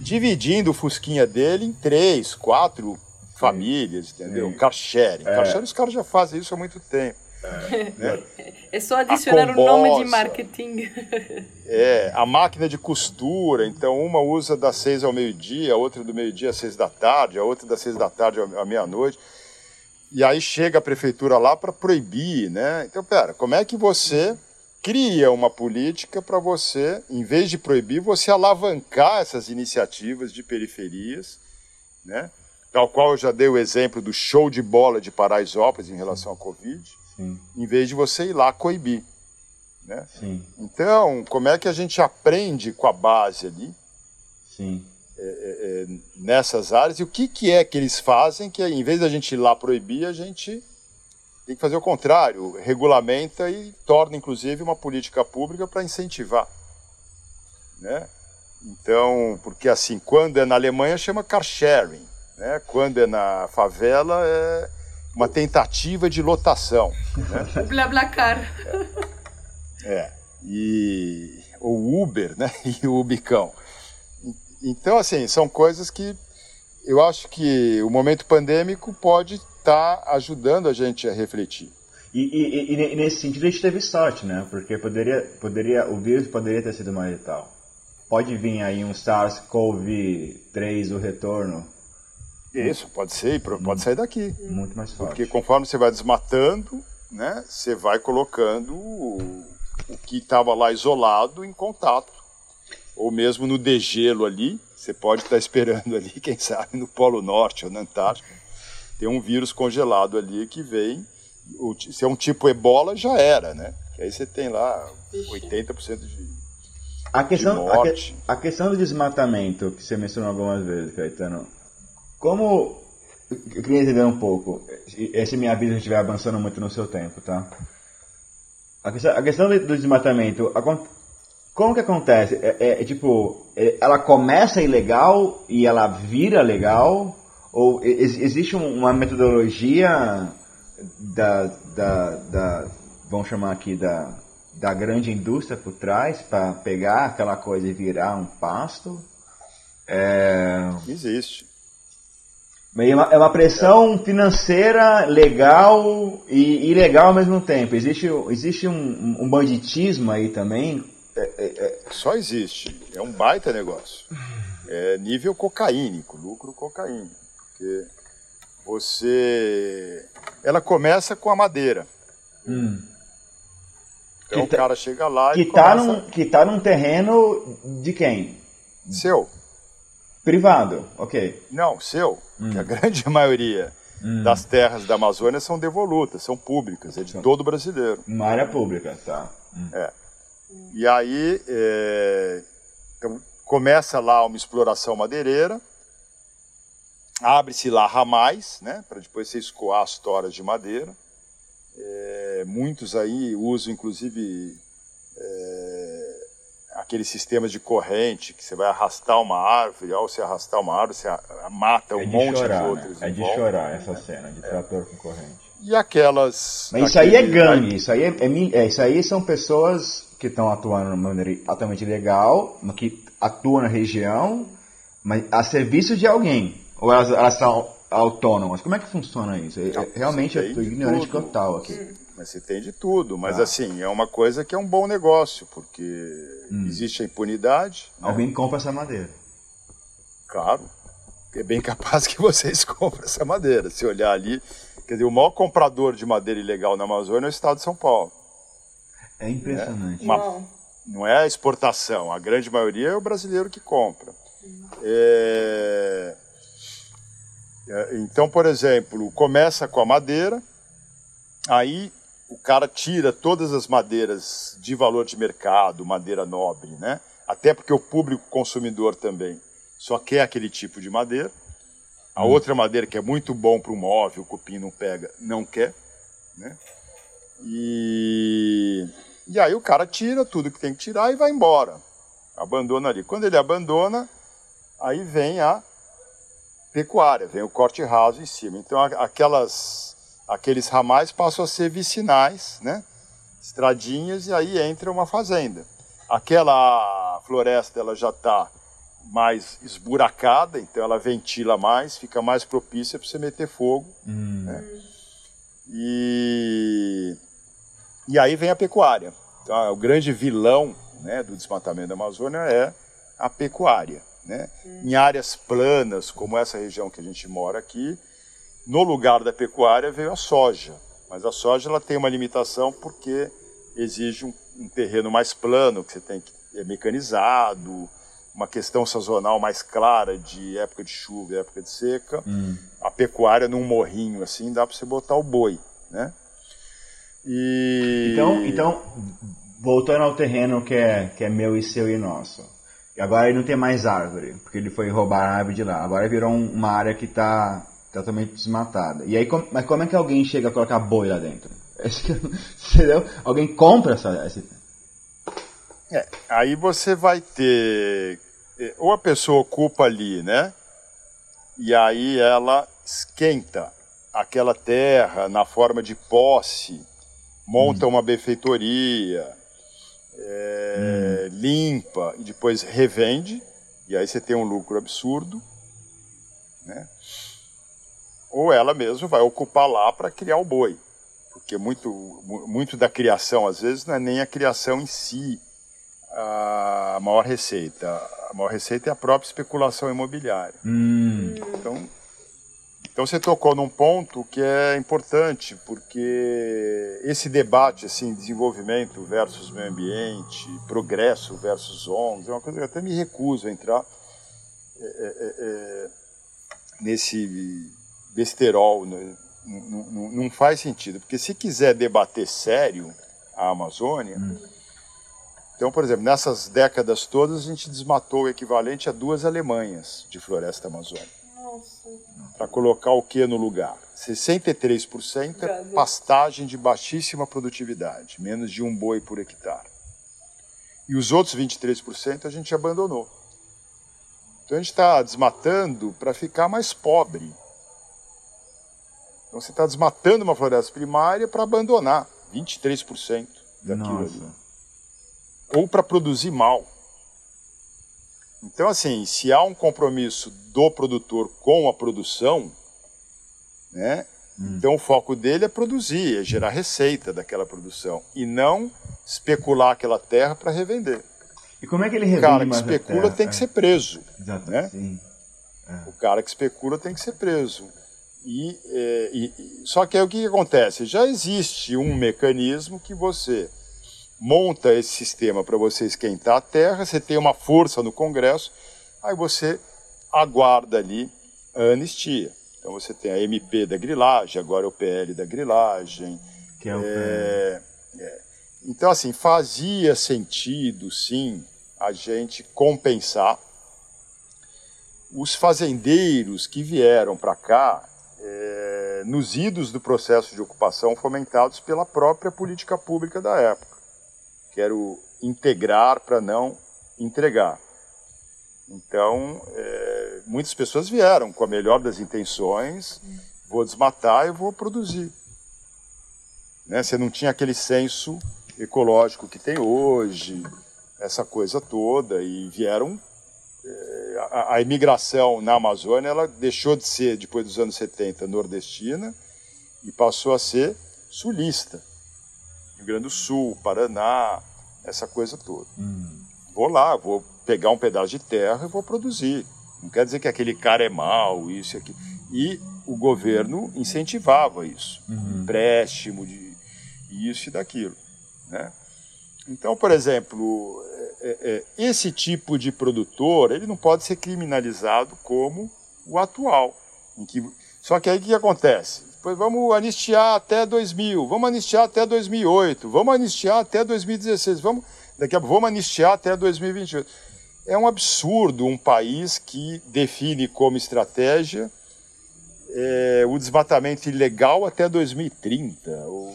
dividindo o fusquinha dele em três, quatro famílias, entendeu? Sim. Car sharing. É. Car sharing os caras já fazem isso há muito tempo. É, né? é só adicionar o nome de marketing. É, a máquina de costura, então uma usa das seis ao meio-dia, a outra do meio-dia às seis da tarde, a outra das seis da tarde à meia-noite. E aí chega a prefeitura lá para proibir, né? Então, pera, como é que você cria uma política para você, em vez de proibir, você alavancar essas iniciativas de periferias, né? tal qual eu já dei o exemplo do show de bola de Paraisópolis em relação à Covid, Sim. em vez de você ir lá coibir. Né? Sim, Então, como é que a gente aprende com a base ali, sim. é, é, nessas áreas, e o que, que é que eles fazem que, em vez da gente ir lá proibir, a gente tem que fazer o contrário, regulamenta e torna, inclusive, uma política pública para incentivar. Né? Então, porque assim, quando é na Alemanha chama car sharing, né? quando é na favela é uma tentativa de lotação. Né? BlaBlaCar. É. E o Uber, né? E o Ubicão. Então, assim, são coisas que eu acho que o momento pandêmico pode estar ajudando a gente a refletir. E, e- e- e nesse sentido a gente teve sorte, né? Porque poderia, poderia, o vírus poderia ter sido mais letal. Pode vir aí um SARS-CoV-3, o retorno, Isso, pode ser, pode sair daqui. muito mais forte. Porque conforme você vai desmatando, né, você vai colocando o, o que estava lá isolado em contato. Ou mesmo no degelo ali, você pode estar esperando ali, quem sabe, no Polo Norte ou na Antártica. Tem um vírus congelado ali que vem. o se é um tipo ebola, já era, né? Que aí você tem lá 80% de. A questão, a, morte. que- a questão do desmatamento, que você mencionou algumas vezes, Caetano, como. Eu queria entender um pouco. Esse avisa se estiver avançando muito no seu tempo, tá? A questão, a questão do desmatamento, como que acontece? É, é- é tipo, é- ela começa ilegal e ela vira legal? Ou ex- existe um- uma metodologia da, da, da vamos chamar aqui da, da grande indústria por trás para pegar aquela coisa e virar um pasto? É, Existe. É uma, é uma pressão financeira legal e ilegal ao mesmo tempo. Existe, existe um, um banditismo aí também. É, é, é, Só existe. É um baita negócio. É nível cocaínico, lucro cocaínico. Porque você. Ela começa com a madeira. hum. Então Que tá- o cara chega lá que, e tá começa... num, que tá num terreno de quem? Seu. Privado, ok. Não, seu. Hum. Que a grande maioria das terras da Amazônia são devolutas, são públicas, é de todo brasileiro. Uma área pública, tá. Hum. E aí é, então, começa lá uma exploração madeireira, abre-se lá ramais, né, para depois você escoar as toras de madeira. É, muitos aí usam inclusive é, aqueles sistemas de corrente que você vai arrastar uma árvore, ao você arrastar uma árvore, você mata um É de monte chorar, de né? outros. É em de volta. chorar essa cena de trator com corrente. E aquelas. Mas isso aí é gangue, isso aí, é, é é, isso aí são pessoas que estão atuando de maneira altamente ilegal, mas que atuam na região, mas a serviço de alguém. Ou elas, elas são autônomas. Como é que funciona isso? É- é- realmente eu estou ignorante tudo. total aqui. Mas você tem de tudo. Mas Tá. assim, é uma coisa que é um bom negócio, porque Hum. existe a impunidade. né? Alguém compra essa madeira. Claro. É bem capaz que vocês comprem essa madeira. Se olhar ali. Quer dizer, o maior comprador de madeira ilegal na Amazônia é o estado de São Paulo. É impressionante. Uma- Uau. Não é a exportação. A grande maioria é o brasileiro que compra. É, é, Então, por exemplo, começa com a madeira, aí o cara tira todas as madeiras de valor de mercado, madeira nobre, né? Até porque o público consumidor também só quer aquele tipo de madeira. A outra madeira que é muito bom para o móvel, o cupim não pega, não quer, né? E, e aí o cara tira tudo que tem que tirar e vai embora. Abandona ali. Quando ele abandona, aí vem a pecuária, vem o corte raso em cima. Então aquelas, aqueles ramais passam a ser vicinais, né? estradinhas, e aí entra uma fazenda. Aquela floresta ela já está mais esburacada, então ela ventila mais, fica mais propícia para você meter fogo. né? E, e aí vem a pecuária. Então, o grande vilão né, do desmatamento da Amazônia é a pecuária. Né? Em áreas planas, como essa região que a gente mora aqui, no lugar da pecuária veio a soja. Mas a soja ela tem uma limitação porque exige um, um terreno mais plano, que você tem que é mecanizado, uma questão sazonal mais clara de época de chuva e época de seca. A pecuária num morrinho assim dá para você botar o boi, né? E Então, então voltando ao terreno que é, que é meu e seu e nosso. E agora ele não tem mais árvore, porque ele foi roubar a árvore de lá. Agora virou um, uma área que está totalmente desmatada. E aí, com, mas como é que alguém chega a colocar boi lá dentro? Entendeu? Alguém compra essa. essa... É, aí você vai ter. É, ou a pessoa ocupa ali, né? E aí ela esquenta aquela terra na forma de posse, monta hum. uma benfeitoria, é, hum. limpa e depois revende, e aí você tem um lucro absurdo, né? Ou ela mesmo vai ocupar lá para criar o boi, porque muito, muito da criação às vezes não é nem a criação em si a maior receita, a maior receita é a própria especulação imobiliária. Hum. Então então você tocou num ponto que é importante, porque esse debate assim, desenvolvimento versus meio ambiente, progresso versus ONGs, é uma coisa que eu até me recuso a entrar é, é, é, é nesse besterol, né? não, não, faz sentido, porque se quiser debater sério a Amazônia, hum. então, por exemplo, nessas décadas todas a gente desmatou o equivalente a duas Alemanhas de floresta amazônica para colocar o que no lugar? 63% é pastagem de baixíssima produtividade, menos de um boi por hectare. E os outros 23% a gente abandonou. Então a gente está desmatando para ficar mais pobre. Então você está desmatando uma floresta primária para abandonar 23% daquilo Nossa. ali. Ou para produzir mal. Então, assim, se há um compromisso do produtor com a produção, né? Hum. Então o foco dele é produzir, é gerar receita daquela produção e não especular aquela terra para revender. E como é que ele revende? O cara que especula tem que é. ser preso. Exato. Né? Sim. É. O cara que especula tem que ser preso. E, é, e, só que aí o que, acontece? Já existe um mecanismo que você monta esse sistema para você esquentar a terra, você tem uma força no Congresso, aí você aguarda ali a anistia. Então você tem a MP da grilagem, agora o PL da grilagem. Que é o é, é. Então, assim, fazia sentido, sim, a gente compensar os fazendeiros que vieram para cá é, nos idos do processo de ocupação fomentados pela própria política pública da época. Quero integrar para não entregar. Então, é, muitas pessoas vieram com a melhor das intenções, vou desmatar e vou produzir. Né? Você não tinha aquele senso ecológico que tem hoje, essa coisa toda, e vieram. A, a, imigração na Amazônia ela deixou de ser, depois dos anos 70, nordestina e passou a ser sulista. Rio Grande do Sul, Paraná, essa coisa toda. Hum. Vou lá, vou pegar um pedaço de terra e vou produzir. Não quer dizer que aquele cara é mau, isso e aquilo. E o governo incentivava isso, uhum. empréstimo de isso e daquilo. Né? Então, por exemplo, é, é, esse tipo de produtor ele não pode ser criminalizado como o atual. Que... Só que aí o que acontece? Vamos anistiar até 2000, vamos anistiar até 2008, vamos anistiar até 2016, vamos, daqui a pouco vamos anistiar até 2028. É um absurdo um país que define como estratégia é, o desmatamento ilegal até 2030. Ou,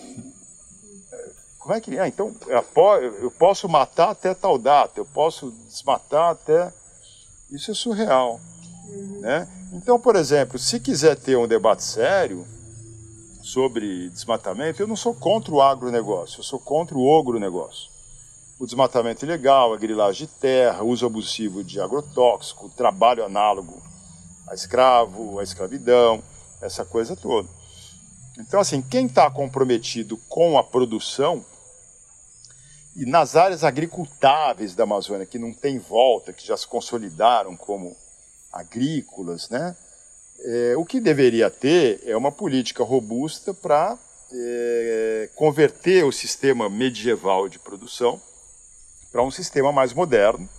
é que é? Então, eu posso matar até tal data, eu posso desmatar até. Isso é surreal. Né? Então, por exemplo, se quiser ter um debate sério, sobre desmatamento, eu não sou contra o agronegócio, eu sou contra o ogronegócio. O desmatamento ilegal, a grilagem de terra, uso abusivo de agrotóxico, trabalho análogo a escravo, a escravidão, essa coisa toda. Então, assim, quem está comprometido com a produção e nas áreas agricultáveis da Amazônia, que não tem volta, que já se consolidaram como agrícolas, né? É, o que deveria ter é uma política robusta para é, converter o sistema medieval de produção para um sistema mais moderno,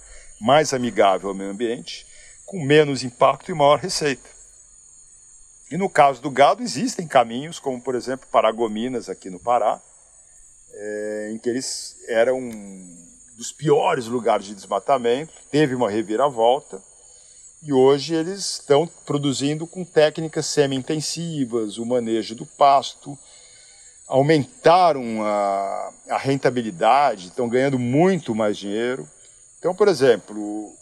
mais amigável ao meio ambiente, com menos impacto e maior receita. E no caso do gado, existem caminhos, como por exemplo Paragominas aqui no Pará, é, em que eles eram dos piores lugares de desmatamento, teve uma reviravolta, e hoje eles estão produzindo com técnicas semi-intensivas, o manejo do pasto, aumentaram a, a rentabilidade, estão ganhando muito mais dinheiro. Então, por exemplo,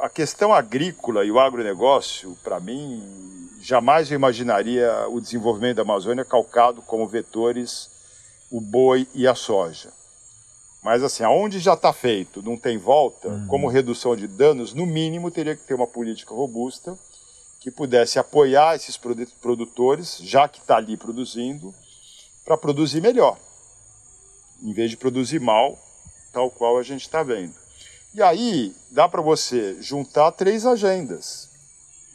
a questão agrícola e o agronegócio, para mim, jamais eu imaginaria o desenvolvimento da Amazônia calcado como vetores o boi e a soja. Mas assim, aonde já está feito, não tem volta, uhum. como redução de danos, no mínimo teria que ter uma política robusta que pudesse apoiar esses produtores, já que está ali produzindo, para produzir melhor, em vez de produzir mal, tal qual a gente está vendo. E aí dá para você juntar três agendas,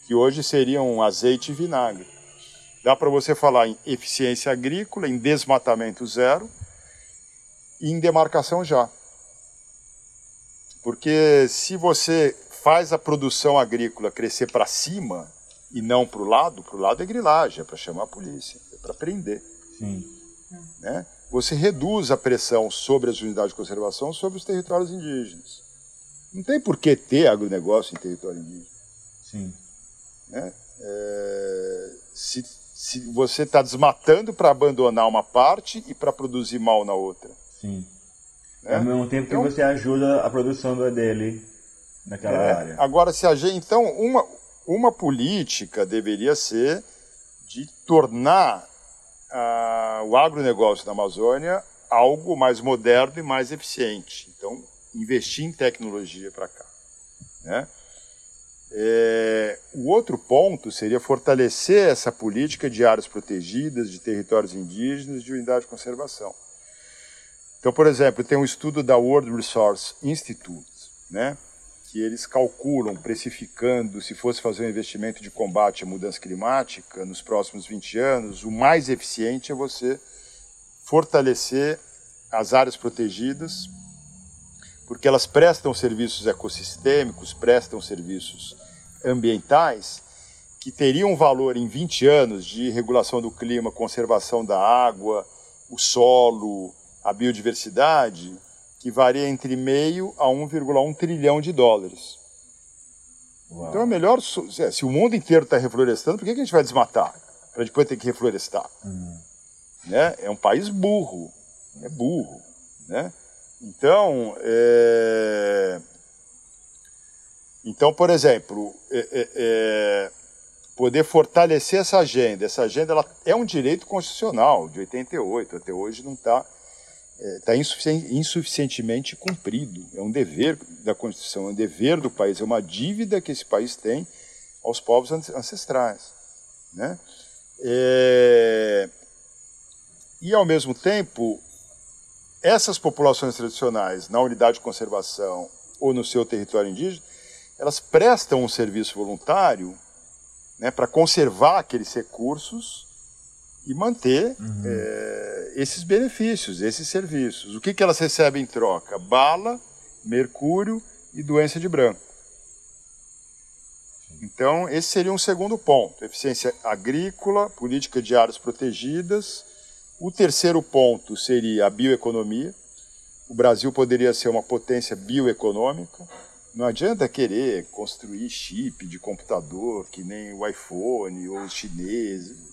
que hoje seriam azeite e vinagre. Dá para você falar em eficiência agrícola, em desmatamento zero, e em demarcação já. Porque se você faz a produção agrícola crescer para cima e não para o lado, para o lado é grilagem, é para chamar a polícia, é para prender. Sim. Né? Você reduz a pressão sobre as unidades de conservação sobre os territórios indígenas. Não tem por que ter agronegócio em território indígena. Sim. Né? É, se, se você está desmatando para abandonar uma parte e para produzir mal na outra. Sim. Né? Ao mesmo tempo então, que você ajuda a produção dele naquela é, área. Agora, se a gente, então, uma, uma política deveria ser de tornar uh, o agronegócio da Amazônia algo mais moderno e mais eficiente. Então, investir em tecnologia para cá. Né? É, o outro ponto seria fortalecer essa política de áreas protegidas, de territórios indígenas, de unidade de conservação. Então, por exemplo, tem um estudo da World Resource Institute, né, que eles calculam, precificando, se fosse fazer um investimento de combate à mudança climática nos próximos 20 anos, o mais eficiente é você fortalecer as áreas protegidas, porque elas prestam serviços ecossistêmicos, prestam serviços ambientais, que teriam valor em 20 anos de regulação do clima, conservação da água, o solo, a biodiversidade, que varia entre meio a 1,1 trilhão de dólares. Uau. Então é melhor, se o mundo inteiro está reflorestando, por que a gente vai desmatar? Para depois ter que reflorestar. Uhum. Né? É um país burro, é burro. Né? Então, é... então, por exemplo, é, é, é, poder fortalecer essa agenda. Essa agenda ela é um direito constitucional de 88, até hoje não está está é, insufici insuficientemente cumprido. É um dever da Constituição, é um dever do país, é uma dívida que esse país tem aos povos ancestrais. Né? É... E, ao mesmo tempo, essas populações tradicionais, na unidade de conservação ou no seu território indígena, elas prestam um serviço voluntário né, para conservar aqueles recursos e manter uhum. é, esses benefícios, esses serviços. O que, que elas recebem em troca? Bala, mercúrio e doença de branco. Então, esse seria um segundo ponto: eficiência agrícola, política de áreas protegidas. O terceiro ponto seria a bioeconomia. O Brasil poderia ser uma potência bioeconômica. Não adianta querer construir chip de computador que nem o iPhone ou os chineses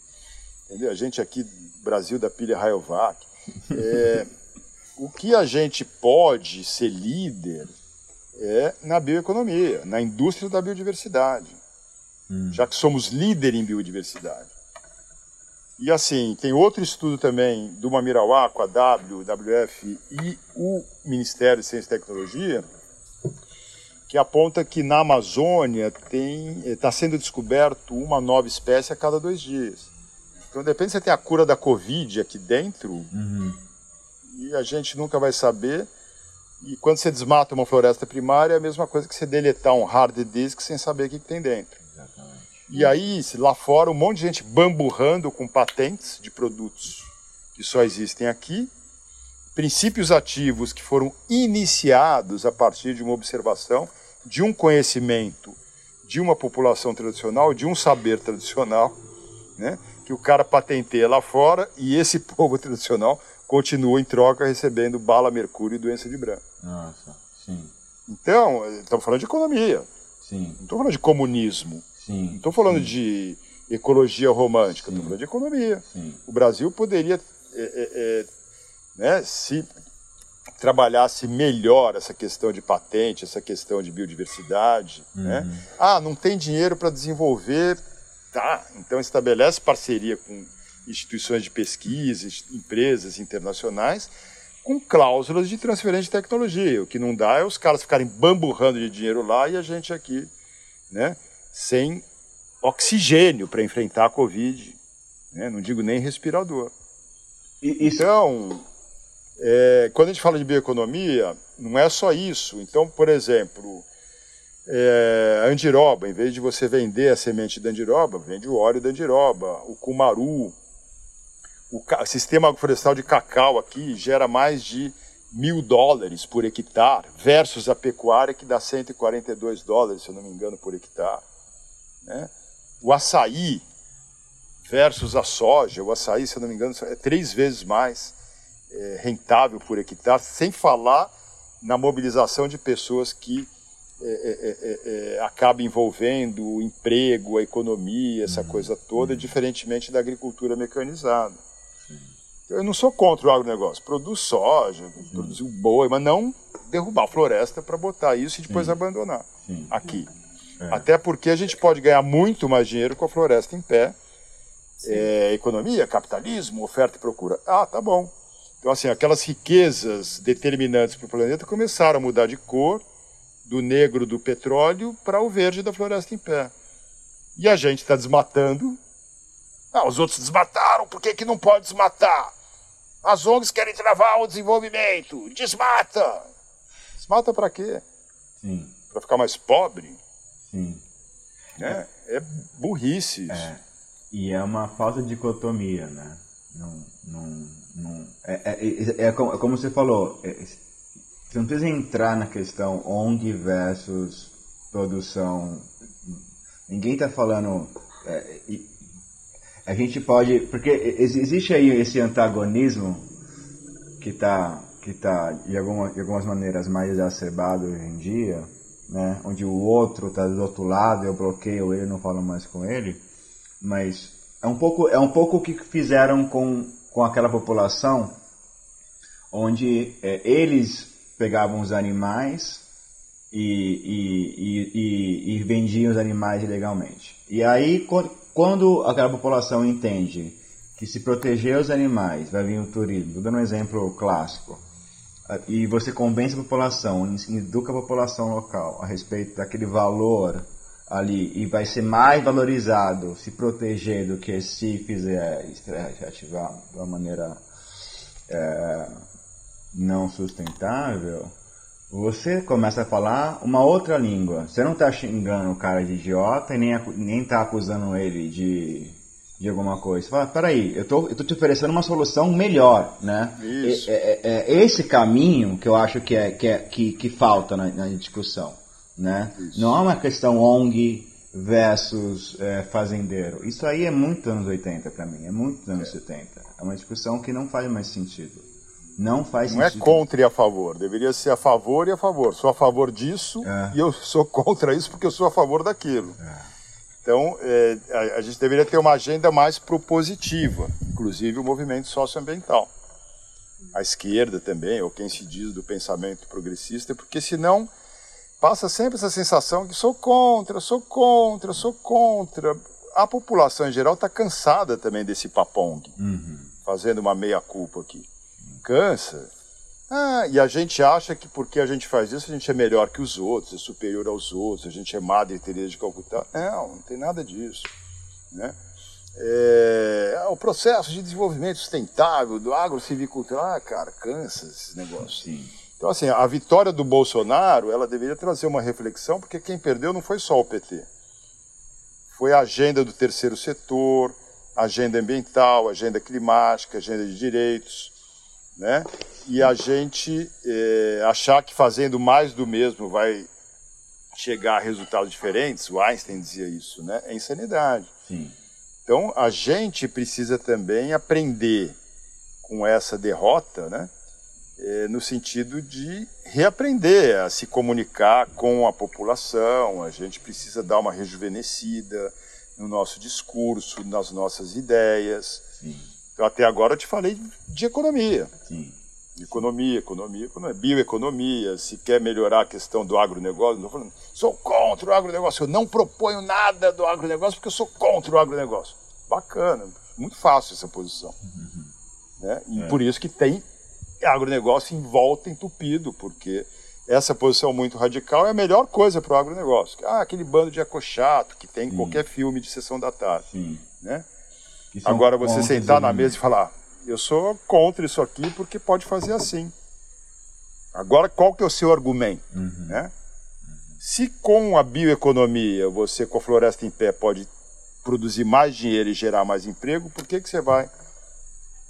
Entendeu? A gente aqui, Brasil da pilha Rayovac. É, o que a gente pode ser líder é na bioeconomia, na indústria da biodiversidade, hum. já que somos líder em biodiversidade. E assim, tem outro estudo também do Mamirauá com a WWF e o Ministério de Ciência e Tecnologia, que aponta que na Amazônia está sendo descoberto uma nova espécie a cada dois dias. Então, depende se você tem a cura da Covid aqui dentro, uhum. e a gente nunca vai saber. E quando você desmata uma floresta primária, é a mesma coisa que você deletar um hard disk sem saber o que, que tem dentro. Exatamente. E aí, lá fora, um monte de gente bamburrando com patentes de produtos que só existem aqui, princípios ativos que foram iniciados a partir de uma observação, de um conhecimento de uma população tradicional, de um saber tradicional, né? que o cara patenteia lá fora e esse povo tradicional continua em troca recebendo bala, mercúrio e doença de branco. Nossa, sim. Então, estamos falando de economia. Sim. Não estou falando de comunismo. Sim. Não estou falando sim. de ecologia romântica, estou falando de economia. Sim. O Brasil poderia, é, é, é, né, se trabalhasse melhor essa questão de patente, essa questão de biodiversidade. Né? Uhum. Né? Ah, não tem dinheiro para desenvolver, tá? Então estabelece parceria com instituições de pesquisa, empresas internacionais, com cláusulas de transferência de tecnologia. O que não dá é os caras ficarem bamburrando de dinheiro lá e a gente aqui, né, sem oxigênio para enfrentar a Covid. Né? Não digo nem respirador. Então, é, quando a gente fala de bioeconomia, não é só isso. Então, por exemplo, é, andiroba, em vez de você vender a semente da andiroba, vende o óleo da andiroba, o cumaru. O sistema florestal de cacau aqui gera mais de mil dólares por hectare, versus a pecuária que dá 142 dólares, se eu não me engano, por hectare. Né? O açaí versus a soja, o açaí, se eu não me engano, é três vezes mais é, rentável por hectare, sem falar na mobilização de pessoas que é, é, é, é acaba envolvendo o emprego, a economia, essa uhum. coisa toda, uhum. diferentemente da agricultura mecanizada. Eu não sou contra o agronegócio. Produz soja, Sim. produzir boi, mas não derrubar a floresta para botar isso e depois Sim. abandonar Sim. aqui. É. Até porque a gente pode ganhar muito mais dinheiro com a floresta em pé. É, economia, capitalismo, oferta e procura. Ah, tá bom. Então, assim, aquelas riquezas determinantes para o planeta começaram a mudar de cor, do negro do petróleo para o verde da floresta em pé. E a gente está desmatando. Ah, os outros desmataram, por que, que não pode desmatar? As ONGs querem travar o desenvolvimento. Desmata! Desmata para quê? Para ficar mais pobre? Sim. É, é burrice isso. É. E é uma falta de dicotomia, né? Não, não, não, é, é, é, é como, é como, você falou, é, você não precisa entrar na questão ONG versus produção. Ninguém está falando. É, a gente pode. Porque existe aí esse antagonismo que está que tá, de, alguma, de algumas maneiras mais exacerbado hoje em dia, né? onde o outro está do outro lado, eu bloqueio ele, não falo mais com ele. Mas é um pouco, é um pouco o que fizeram com com aquela população onde é, eles pegavam os animais e, e, e, e, vendiam os animais ilegalmente. E aí, quando aquela população entende que se proteger os animais vai vir o turismo, vou dando um exemplo clássico, e você convence a população, educa a população local a respeito daquele valor ali e vai ser mais valorizado se proteger do que se fizer ativar de uma maneira é, não sustentável, você começa a falar uma outra língua. Você não está xingando o cara de idiota e nem, nem tá acusando ele de, de alguma coisa. Você fala, peraí, eu tô, eu tô te oferecendo uma solução melhor, né? Isso. É, é, é, esse caminho que eu acho que, é, que, é, que, que falta na, na discussão. Né? Não é uma questão ONG versus é, fazendeiro. Isso aí é muito anos 80 para mim, é muito anos é. 70. É uma discussão que não faz mais sentido. Não faz não é sentido. Não é contra e a favor, deveria ser a favor e a favor. Sou a favor disso é. e eu sou contra isso porque eu sou a favor daquilo. É. Então, é, a, a, gente deveria ter uma agenda mais propositiva, inclusive o movimento socioambiental. A esquerda também, ou quem se diz do pensamento progressista, porque senão passa sempre essa sensação que sou contra, sou contra, sou contra. A população em geral está cansada também desse papong, uhum. fazendo uma meia-culpa aqui. Cansa. Ah, e a gente acha que porque a gente faz isso a gente é melhor que os outros, é superior aos outros, a gente é Madre Teresa de Calcutá. Não, não tem nada disso. Né? É, o processo de desenvolvimento sustentável do agrocivicultura, ah, cara, cansa esses negócios. Sim. Então, assim, a vitória do Bolsonaro, ela deveria trazer uma reflexão, porque quem perdeu não foi só o PT. Foi a agenda do terceiro setor, agenda ambiental, agenda climática, agenda de direitos, né? E a gente é, achar que fazendo mais do mesmo vai chegar a resultados diferentes, o Einstein dizia isso, né? É insanidade. Sim. Então, a gente precisa também aprender com essa derrota, né? É, no sentido de reaprender a se comunicar com a população, a gente precisa dar uma rejuvenescida no nosso discurso, nas nossas ideias. Sim. Até agora eu te falei de economia. Sim. Economia, economia, economia, bioeconomia, se quer melhorar a questão do agronegócio, não falando, sou contra o agronegócio, eu não proponho nada do agronegócio porque eu sou contra o agronegócio. Bacana, muito fácil essa posição. Uhum. Né? E é. por isso que tem agronegócio em volta entupido, porque essa posição muito radical é a melhor coisa para o agronegócio. Ah, aquele bando de ecochato que tem em qualquer filme de sessão da tarde. Sim. Né? Agora você sentar na mesa e falar, eu sou contra isso aqui porque pode fazer assim. Agora, qual que é o seu argumento? Uhum. Né? Se com a bioeconomia, você com a floresta em pé pode produzir mais dinheiro e gerar mais emprego, por que, que você vai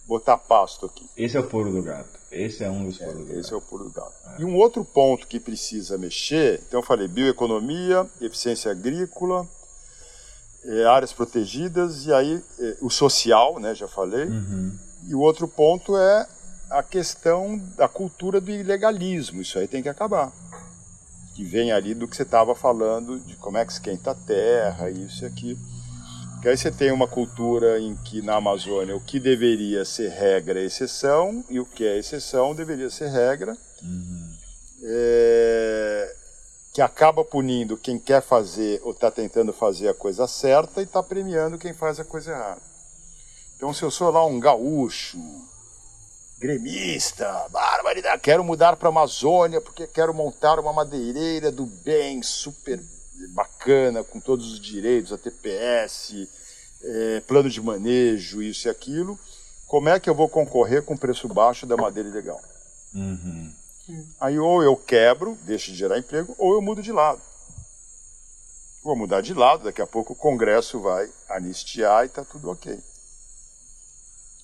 botar pasto aqui? Esse é o pulo do gato. Esse é um dos pulos é, do esse gato. Esse é o pulo do gato. É. E um outro ponto que precisa mexer, então eu falei bioeconomia, eficiência agrícola, é, áreas protegidas e aí é, o social, né, já falei. Uhum. E o outro ponto é a questão da cultura do ilegalismo. Isso aí tem que acabar. Que vem ali do que você estava falando, de como é que esquenta a terra, isso e aquilo. Que aí você tem uma cultura em que na Amazônia o que deveria ser regra é exceção e o que é exceção deveria ser regra. Uhum. É... Que acaba punindo quem quer fazer ou está tentando fazer a coisa certa e está premiando quem faz a coisa errada. Então, se eu sou lá um gaúcho, gremista, barbaridade, quero mudar para a Amazônia porque quero montar uma madeireira do bem, super bacana, com todos os direitos, a TPS, é, plano de manejo, isso e aquilo, como é que eu vou concorrer com preço baixo da madeira ilegal? Uhum. Aí ou eu quebro, deixo de gerar emprego, ou eu mudo de lado. Vou mudar de lado, daqui a pouco o Congresso vai anistiar e está tudo ok.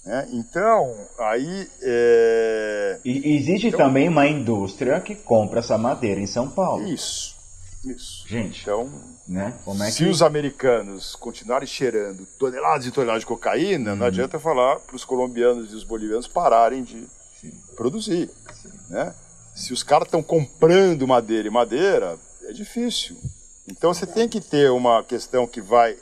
Né? Então, aí. É... E existe então, também uma indústria que compra essa madeira em São Paulo. Isso, isso. Gente, então, né? É se que... os americanos continuarem cheirando toneladas e toneladas de cocaína, não uhum. adianta falar para os colombianos e os bolivianos pararem de Sim. produzir. Sim. Né? Se os caras estão comprando madeira e madeira, é difícil. Então você tem que ter uma questão que vai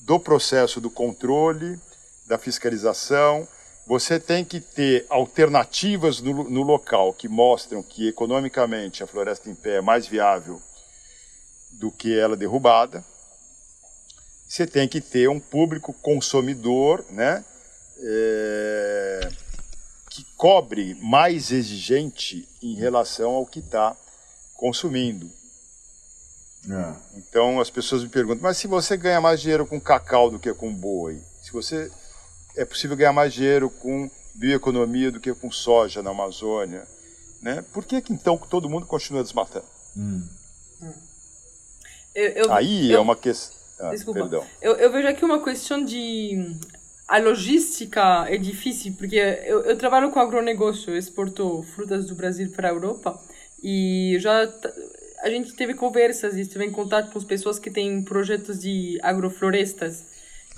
do processo do controle da fiscalização. Você tem que ter alternativas no, no local que mostram que economicamente a floresta em pé é mais viável do que ela derrubada. Você tem que ter um público consumidor, né, é, que cobre mais exigente em relação ao que está consumindo. É. Então as pessoas me perguntam, mas se você ganha mais dinheiro com cacau do que com boi, se você é possível ganhar mais dinheiro com bioeconomia do que com soja na Amazônia. Né? Por que, que então todo mundo continua desmatando? Hum. Eu, eu, Aí eu, é uma questão. Ah, desculpa. Perdão. Eu, eu vejo aqui uma questão de. A logística é difícil, porque eu, eu trabalho com agronegócio, eu exporto frutas do Brasil para a Europa e já a gente teve conversas e esteve em contato com as pessoas que têm projetos de agroflorestas.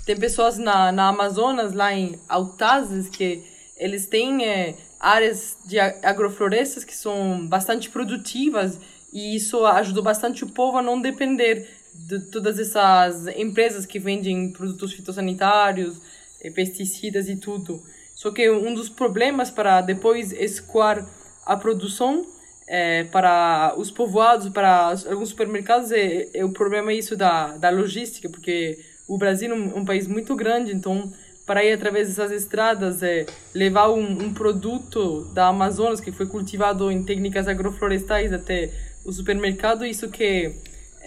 Tem pessoas na, na Amazonas, lá em Altazes, que eles têm é, áreas de agroflorestas que são bastante produtivas e isso ajudou bastante o povo a não depender de todas essas empresas que vendem produtos fitossanitários, eh, pesticidas e tudo. Só que um dos problemas para depois escoar a produção é, para os povoados, para alguns supermercados, é, é o problema isso da, da logística, porque o Brasil é um, um país muito grande, então para ir através dessas estradas é levar um, um, produto da Amazonas que foi cultivado em técnicas agroflorestais até o supermercado isso que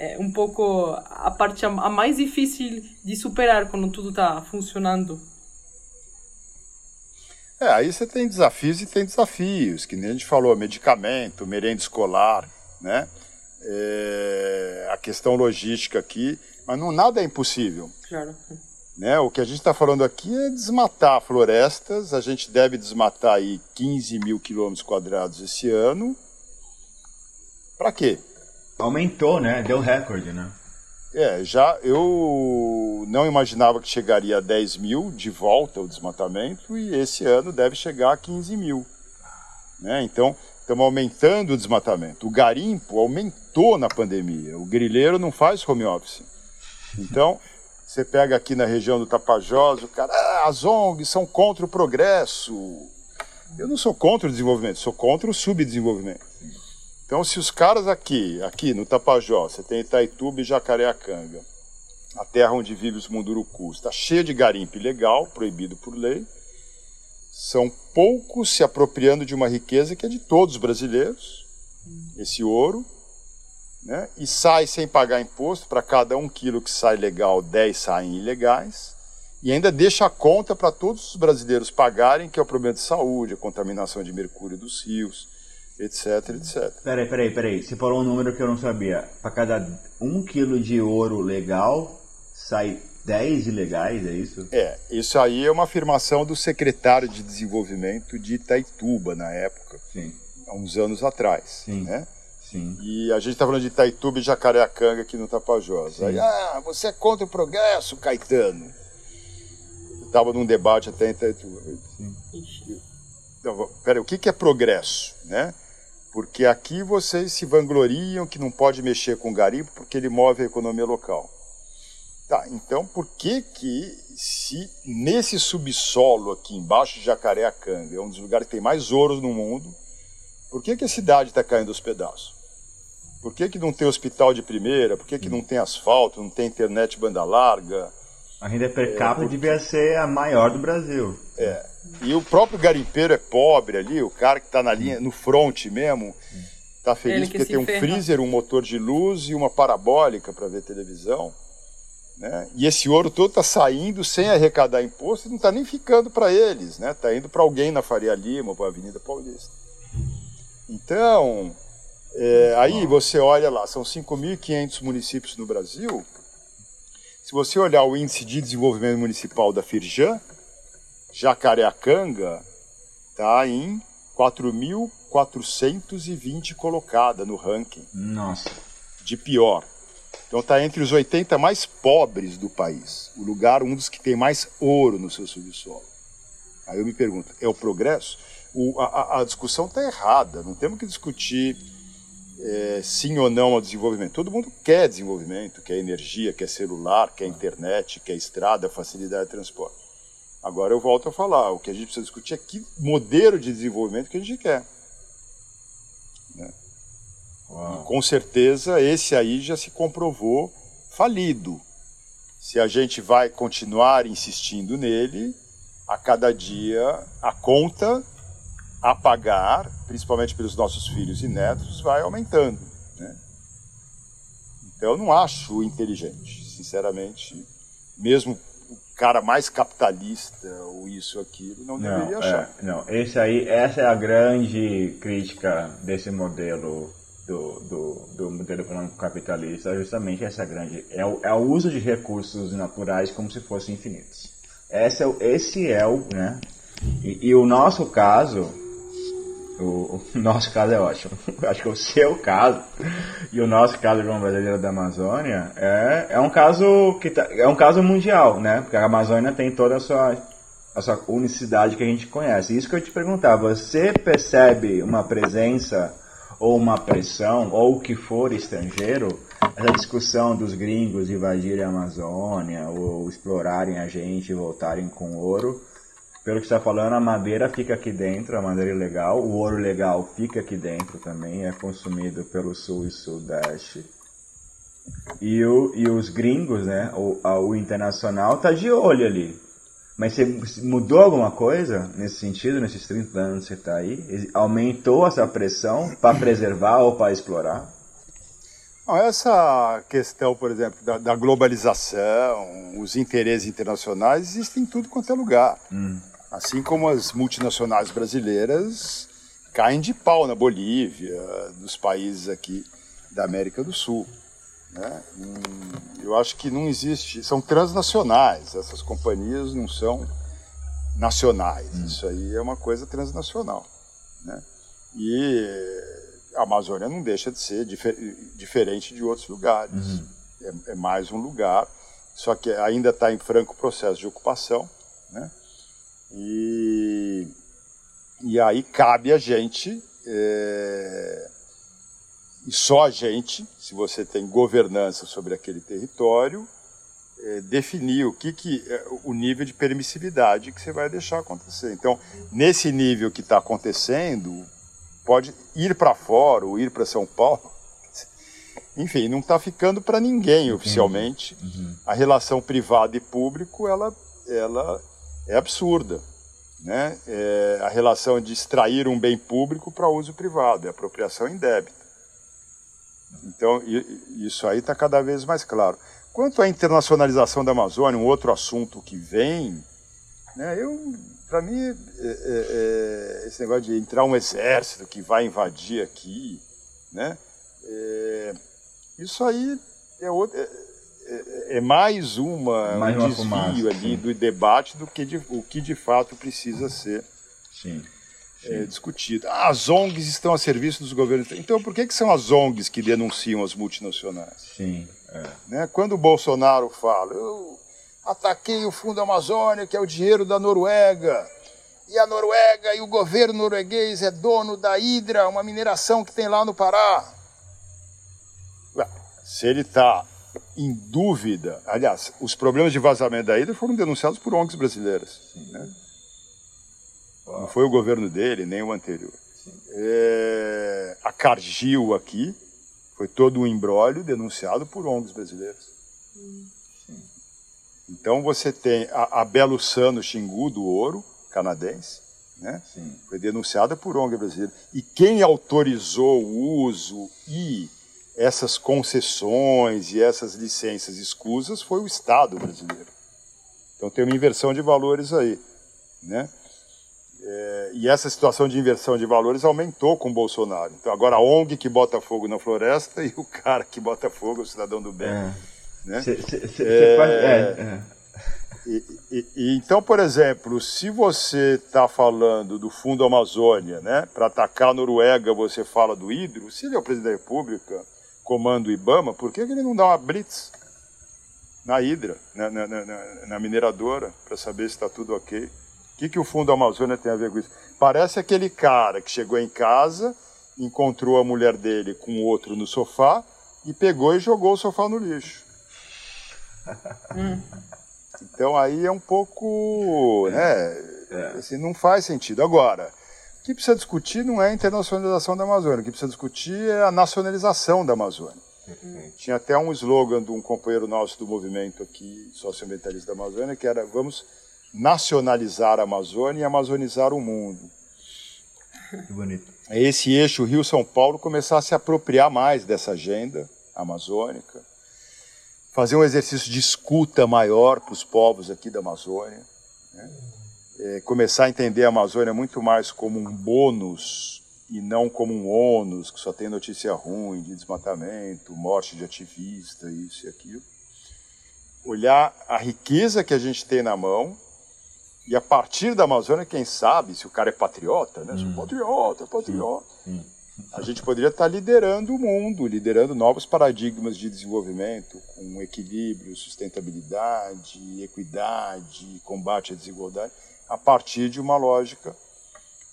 é um pouco a parte a mais difícil de superar quando tudo está funcionando é aí você tem desafios e tem desafios que nem a gente falou medicamento merenda escolar né é, a questão logística aqui mas não, nada é impossível. Claro. Né? O que a gente está falando aqui é desmatar florestas. A gente deve desmatar aí 15 mil quilômetros quadrados esse ano. Para quê? Aumentou, né? Deu recorde, né? É, já eu não imaginava que chegaria a 10 mil de volta o desmatamento e esse ano deve chegar a 15 mil. Né? Então, estamos aumentando o desmatamento. O garimpo aumentou na pandemia. O grileiro não faz home office. Então, você pega aqui na região do Tapajós, o cara, ah, as ONGs são contra o progresso. Eu não sou contra o desenvolvimento, sou contra o subdesenvolvimento. Então, se os caras aqui, aqui no Tapajós, você tem Itaituba e Jacareacanga, a terra onde vive os mundurucus, está cheia de garimpo ilegal, proibido por lei, são poucos se apropriando de uma riqueza que é de todos os brasileiros, esse ouro, né? e sai sem pagar imposto, para cada um quilo que sai legal, 10 saem ilegais, e ainda deixa a conta para todos os brasileiros pagarem, que é o problema de saúde, a contaminação de mercúrio dos rios, etc, etc. Peraí, peraí, peraí. Você falou um número que eu não sabia. Para cada um quilo de ouro legal, sai 10 ilegais, é isso? É, isso aí é uma afirmação do secretário de desenvolvimento de Itaituba, na época. Sim. Há uns anos atrás. Sim. Né? Sim. E a gente está falando de Itaituba e Jacareacanga aqui no Tapajós. Sim. Aí, ah, você é contra o progresso, Caetano. Estava num debate até em Itaituba. Sim. Então, peraí, o que, que é progresso, né? Porque aqui vocês se vangloriam que não pode mexer com garimpo porque ele move a economia local. Tá, então por que que se nesse subsolo aqui embaixo de Jacareacanga, é um dos lugares que tem mais ouro no mundo, por que que a cidade está caindo aos pedaços? Por que que não tem hospital de primeira? Por que que não tem asfalto, não tem internet banda larga? A renda per capita é, porque... devia ser a maior do Brasil. É, e o próprio garimpeiro é pobre ali, o cara que está na linha, no front mesmo, está feliz porque tem um ferra. freezer, um motor de luz e uma parabólica para ver televisão. Né? E esse ouro todo está saindo sem arrecadar imposto e não está nem ficando para eles, né? Está indo para alguém na Faria Lima, para a Avenida Paulista. Então, é, aí você olha lá, são 5.500 municípios no Brasil. Se você olhar o índice de desenvolvimento municipal da Firjan, Jacareacanga está em 4.420 colocada no ranking. Nossa. De pior. Então está entre os 80 mais pobres do país. O lugar, um dos que tem mais ouro no seu subsolo. Aí eu me pergunto, é o progresso? O, a, a, discussão está errada. Não temos que discutir é, sim ou não ao desenvolvimento. Todo mundo quer desenvolvimento, quer energia, quer celular, quer internet, quer estrada, facilidade de transporte. Agora eu volto a falar, o que a gente precisa discutir é que modelo de desenvolvimento que a gente quer. Né? com certeza esse aí já se comprovou falido. Se a gente vai continuar insistindo nele, a cada dia a conta a pagar, principalmente pelos nossos filhos e netos, vai aumentando. Né? Então eu não acho inteligente, sinceramente, mesmo cara mais capitalista ou isso aquilo não, não deveria achar. É, não, esse aí, essa é a grande crítica desse modelo do, do, do modelo econômico capitalista, justamente essa grande é o, é o uso de recursos naturais como se fossem infinitos. Esse é, esse é o, né? E, e o nosso caso o, nosso caso é ótimo. Acho que o seu caso e o nosso caso de uma brasileira da Amazônia é, é um caso que tá, é um caso mundial, né? Porque a Amazônia tem toda a sua, a sua unicidade que a gente conhece. Isso que eu te perguntava, você percebe uma presença ou uma pressão ou o que for estrangeiro, essa discussão dos gringos invadirem a Amazônia ou explorarem a gente e voltarem com ouro? Pelo que está falando, a madeira fica aqui dentro, a madeira legal, o ouro legal fica aqui dentro também, é consumido pelo sul e sudeste. E, o, e os gringos, né, o, o internacional, tá de olho ali. Mas você mudou alguma coisa nesse sentido, nesses 30 anos que você está aí? Aumentou essa pressão para preservar ou para explorar? Essa questão, por exemplo, da, da, globalização, os interesses internacionais existem em tudo quanto é lugar. Hum. Assim como as multinacionais brasileiras caem de pau na Bolívia, nos países aqui da América do Sul. Né? Hum, eu acho que não existe. São transnacionais, essas companhias não são nacionais. Hum. Isso aí é uma coisa transnacional. Né? E a Amazônia não deixa de ser difer diferente de outros lugares. Uhum. é, é mais um lugar, só que ainda está em franco processo de ocupação, né? E, e aí cabe a gente, é, e só a gente, se você tem governança sobre aquele território, é, definir o que, que é o nível de permissividade que você vai deixar acontecer. Então, nesse nível que está acontecendo, pode ir para fora ou ir para São Paulo. Enfim, não está ficando para ninguém oficialmente. Uhum. A relação privado e público ela, ela é absurda. Né? É a relação de extrair um bem público para uso privado, é apropriação indébita. Então, isso aí está cada vez mais claro. Quanto à internacionalização da Amazônia, um outro assunto que vem, né, eu, para mim, é, é, é, esse negócio de entrar um exército que vai invadir aqui, né, é, isso aí é, outro, é, é, é mais, uma, mais um uma desvio fumaça, ali sim. do debate do que de, o que de fato precisa ser sim, sim. discutido. Ah, as ONGs estão a serviço dos governos. Então, por que, que são as ONGs que denunciam as multinacionais? Sim. É. Né? Quando o Bolsonaro fala, eu ataquei o Fundo Amazônia, que é o dinheiro da Noruega, e a Noruega e o governo norueguês é dono da Hidra, uma mineração que tem lá no Pará. Se ele está em dúvida, aliás, os problemas de vazamento da Hidra foram denunciados por ONGs brasileiras. Né? Não foi o governo dele, nem o anterior. É, a Cargill aqui, foi todo um embrólio denunciado por ONGs brasileiras. Então você tem a, a Belo Sano Xingu do Ouro, canadense, né? foi denunciada por ONG brasileira. E quem autorizou o uso e essas concessões e essas licenças escusas foi o Estado brasileiro. Então tem uma inversão de valores aí. Né? É, e essa situação de inversão de valores aumentou com o Bolsonaro. Então agora a ONG que bota fogo na floresta e o cara que bota fogo é o cidadão do bem. É. Né? Cê, cê, cê é, faz... É, é, e, e, e, então, por exemplo, se você está falando do Fundo Amazônia, né, para atacar a Noruega, você fala do Hidro, se ele é o presidente da República, comanda o IBAMA, por que, que ele não dá uma blitz na Hidra, na, na, na, na mineradora, para saber se está tudo ok? que, que o Fundo Amazônia tem a ver com isso? Parece aquele cara que chegou em casa, encontrou a mulher dele com outro no sofá e pegou e jogou o sofá no lixo. Hum. Então aí é um pouco, né, é. assim, não faz sentido. Agora, o que precisa discutir não é a internacionalização da Amazônia, o que precisa discutir é a nacionalização da Amazônia. Uhum. Tinha até um slogan de um companheiro nosso do movimento aqui, socioambientalista da Amazônia, que era vamos nacionalizar a Amazônia e amazonizar o mundo. Que bonito. Esse eixo Rio-São Paulo começar a se apropriar mais dessa agenda amazônica, fazer um exercício de escuta maior para os povos aqui da Amazônia, né? É, começar a entender a Amazônia muito mais como um bônus e não como um ônus, que só tem notícia ruim de desmatamento, morte de ativista, isso e aquilo. Olhar a riqueza que a gente tem na mão e a partir da Amazônia, quem sabe, se o cara é patriota, né? Hum. patriota, patriota. Hum. A gente poderia estar liderando o mundo, liderando novos paradigmas de desenvolvimento, com equilíbrio, sustentabilidade, equidade, combate à desigualdade, a partir de uma lógica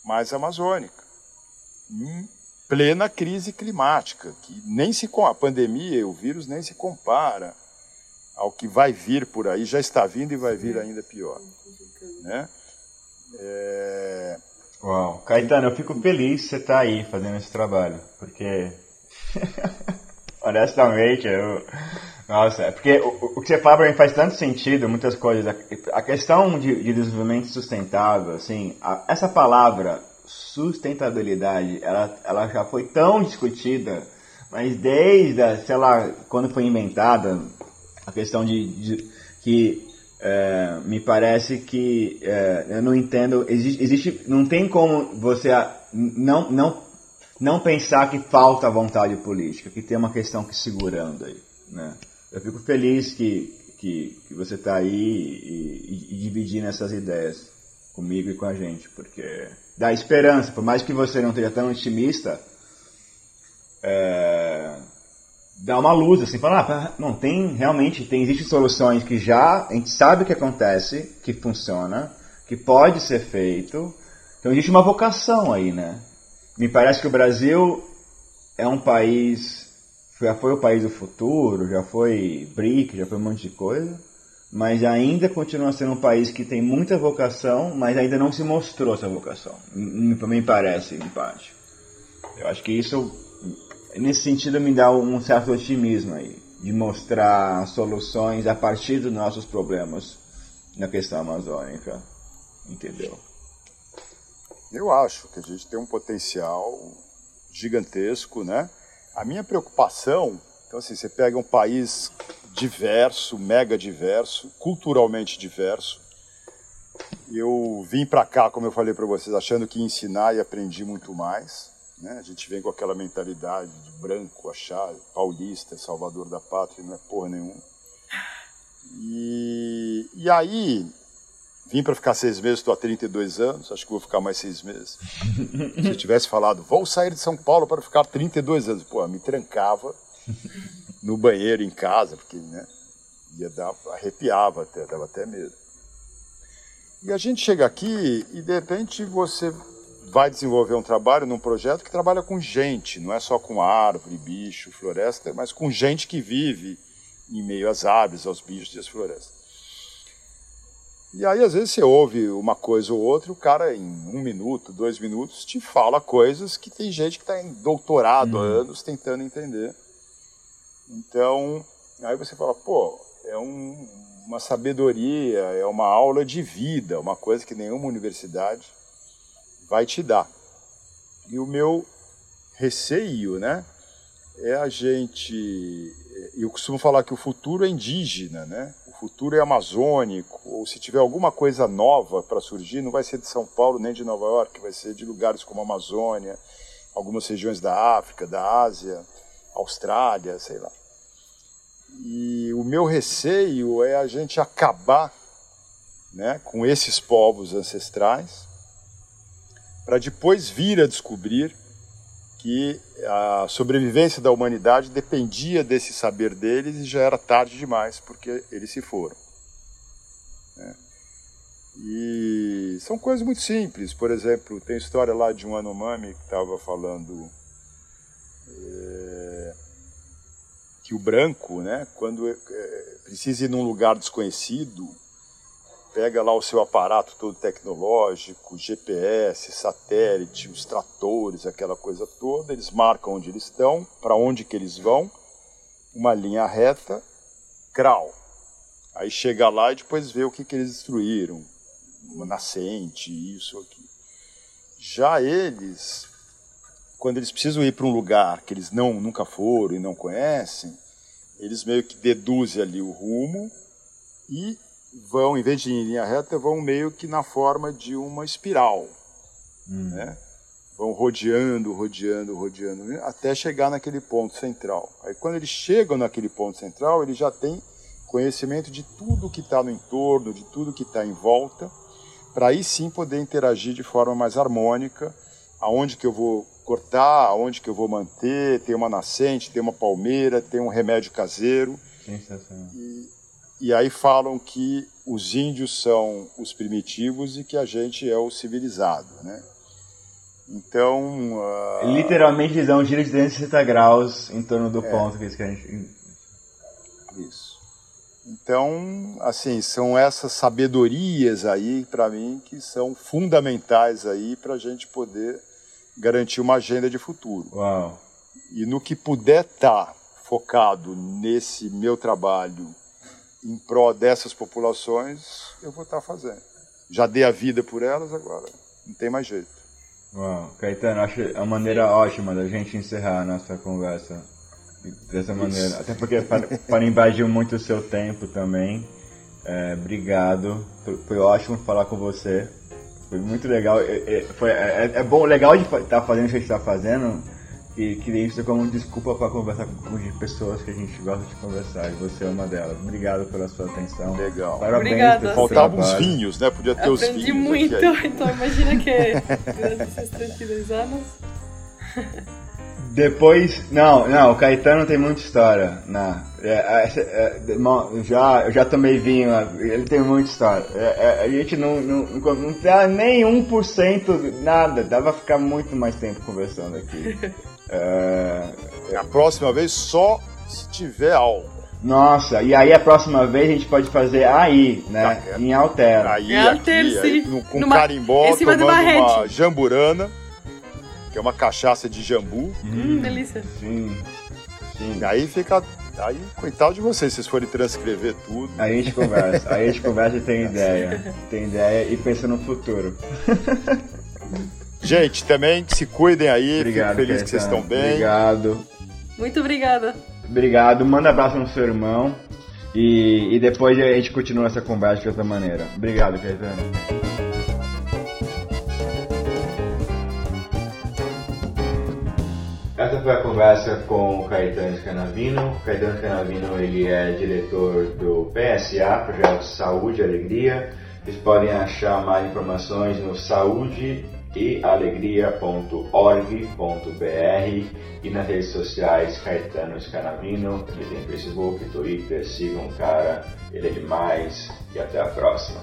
mais amazônica. Em plena crise climática, que nem se com a pandemia, o vírus nem se compara ao que vai vir por aí, já está vindo e vai vir ainda pior. Né? É... Uau. Caetano, eu fico feliz que você está aí fazendo esse trabalho, porque, honestamente, eu... Nossa, é porque o, o, que você fala para mim faz tanto sentido, muitas coisas. A, a questão de, de, desenvolvimento sustentável, assim, a, essa palavra sustentabilidade, ela, ela já foi tão discutida, mas desde, a, sei lá, quando foi inventada, a questão de, de que é, me parece que é, eu não entendo existe, existe, não tem como você não não não pensar que falta vontade política que tem uma questão que segurando aí né eu fico feliz que que, que você está aí e, e, e dividindo essas ideias comigo e com a gente porque dá esperança por mais que você não esteja tão otimista é, dar uma luz, assim, falar, ah, não, tem, realmente, tem, existem soluções que já, a gente sabe o que acontece, que funciona, que pode ser feito, então existe uma vocação aí, né? Me parece que o Brasil é um país, já foi o país do futuro, já foi BRIC, já foi um monte de coisa, mas ainda continua sendo um país que tem muita vocação, mas ainda não se mostrou essa vocação. Me parece, em parte. Eu acho que isso, nesse sentido, me dá um certo otimismo aí, de mostrar soluções a partir dos nossos problemas na questão amazônica. Entendeu? Eu acho que a gente tem um potencial gigantesco, né? A minha preocupação, então assim, você pega um país diverso, mega diverso, culturalmente diverso. Eu vim para cá, como eu falei para vocês, achando que ensinar e aprendi muito mais. Né? A gente vem com aquela mentalidade de branco, achar paulista, salvador da pátria, não é porra nenhuma. E, e aí, vim para ficar seis meses, estou há 32 anos, acho que vou ficar mais seis meses. Se eu tivesse falado, vou sair de São Paulo para ficar 32 anos, pô, me trancava no banheiro em casa, porque né, ia dar, arrepiava até, dava até medo. E a gente chega aqui e de repente você vai desenvolver um trabalho num projeto que trabalha com gente, não é só com árvore, bicho, floresta, mas com gente que vive em meio às aves, aos bichos e às florestas. E aí, às vezes, você ouve uma coisa ou outra, e o cara, em um minuto, dois minutos, te fala coisas que tem gente que está em doutorado há uhum. anos tentando entender. Então, aí você fala, pô, é um, uma sabedoria, é uma aula de vida, uma coisa que nenhuma universidade vai te dar. E o meu receio, né, é a gente. Eu costumo falar que o futuro é indígena, né? Futuro é amazônico, ou se tiver alguma coisa nova para surgir, não vai ser de São Paulo nem de Nova York, vai ser de lugares como a Amazônia, algumas regiões da África, da Ásia, Austrália, sei lá. E o meu receio é a gente acabar né, com esses povos ancestrais, para depois vir a descobrir que a sobrevivência da humanidade dependia desse saber deles e já era tarde demais porque eles se foram. Né? E são coisas muito simples. Por exemplo, tem história lá de um Anomami que estava falando. É, que o branco, né, quando é, precisa ir num lugar desconhecido, pega lá o seu aparato todo tecnológico, GPS, satélite, os tratores, aquela coisa toda, eles marcam onde eles estão, para onde que eles vão, uma linha reta, crau. Aí chega lá e depois vê o que, que eles destruíram, uma nascente, isso aqui. Já eles quando eles precisam ir para um lugar que eles não nunca foram e não conhecem, eles meio que deduzem ali o rumo e vão, em vez de ir em linha reta, vão meio que na forma de uma espiral, hum. né? Vão rodeando, rodeando, rodeando, até chegar naquele ponto central. Aí quando eles chegam naquele ponto central, eles já têm conhecimento de tudo que está no entorno, de tudo que está em volta, para aí sim poder interagir de forma mais harmônica, aonde que eu vou cortar, aonde que eu vou manter, tem uma nascente, tem uma palmeira, tem um remédio caseiro. Sensacional. E, e aí falam que os índios são os primitivos e que a gente é o civilizado, né? Então... Uh... Literalmente eles dão um giro de 360 graus em torno do é. ponto que eles querem... Isso. Então, assim, são essas sabedorias aí, para mim, que são fundamentais aí para a gente poder garantir uma agenda de futuro. Uau. E no que puder estar tá focado nesse meu trabalho em prol dessas populações, eu vou estar tá fazendo. Já dei a vida por elas, agora não tem mais jeito. Uau, Caetano, acho a maneira ótima da gente encerrar a nossa conversa dessa maneira. Isso. Até porque para, para invadir muito o seu tempo também. É, obrigado, foi ótimo falar com você. Foi muito legal. É, é, foi, é, é bom, legal de estar tá fazendo o que a gente está fazendo e queria isso como desculpa para conversar com pessoas que a gente gosta de conversar. E você é uma delas. Obrigado pela sua atenção. Legal. Parabéns. Obrigada. Faltavam os vinhos, né? Podia ter Aprendi os vinhos. Aprendi muito, então imagina que durante esses 32 anos. Depois, não, não, o Caetano tem muita história. Não, é, é, é, já, eu já tomei vinho, ele tem muita história. É, é, a gente não, não, não dá nem 1% nada, dava pra ficar muito mais tempo conversando aqui. É, a próxima vez só se tiver algo. Nossa, e aí a próxima vez a gente pode fazer aí, né? Tá, em Altera. Aí, é aqui, aí, com numa, carimbó, tomando uma, uma jamburana que é uma cachaça de jambu. Hum, delícia. Sim. Sim. Aí fica. Aí, coitado de vocês, se vocês forem transcrever tudo. Aí a gente conversa. Aí a gente conversa e tem ideia. Tem ideia e pensa no futuro. Gente, também se cuidem aí. Obrigado, Fico feliz que vocês estão bem. Obrigado. Muito obrigada. Obrigado. Manda abraço no seu irmão. E, e depois a gente continua essa conversa de outra maneira. Obrigado, Caetano. Essa foi a conversa com o Caetano Canavino. O Caetano Canavino ele é diretor do PSA, Projeto Saúde e Alegria. Vocês podem achar mais informações no saudeealegria.org.br e nas redes sociais Caetano Canavino. Ele tem Facebook, Twitter, sigam o cara, ele é demais e até a próxima.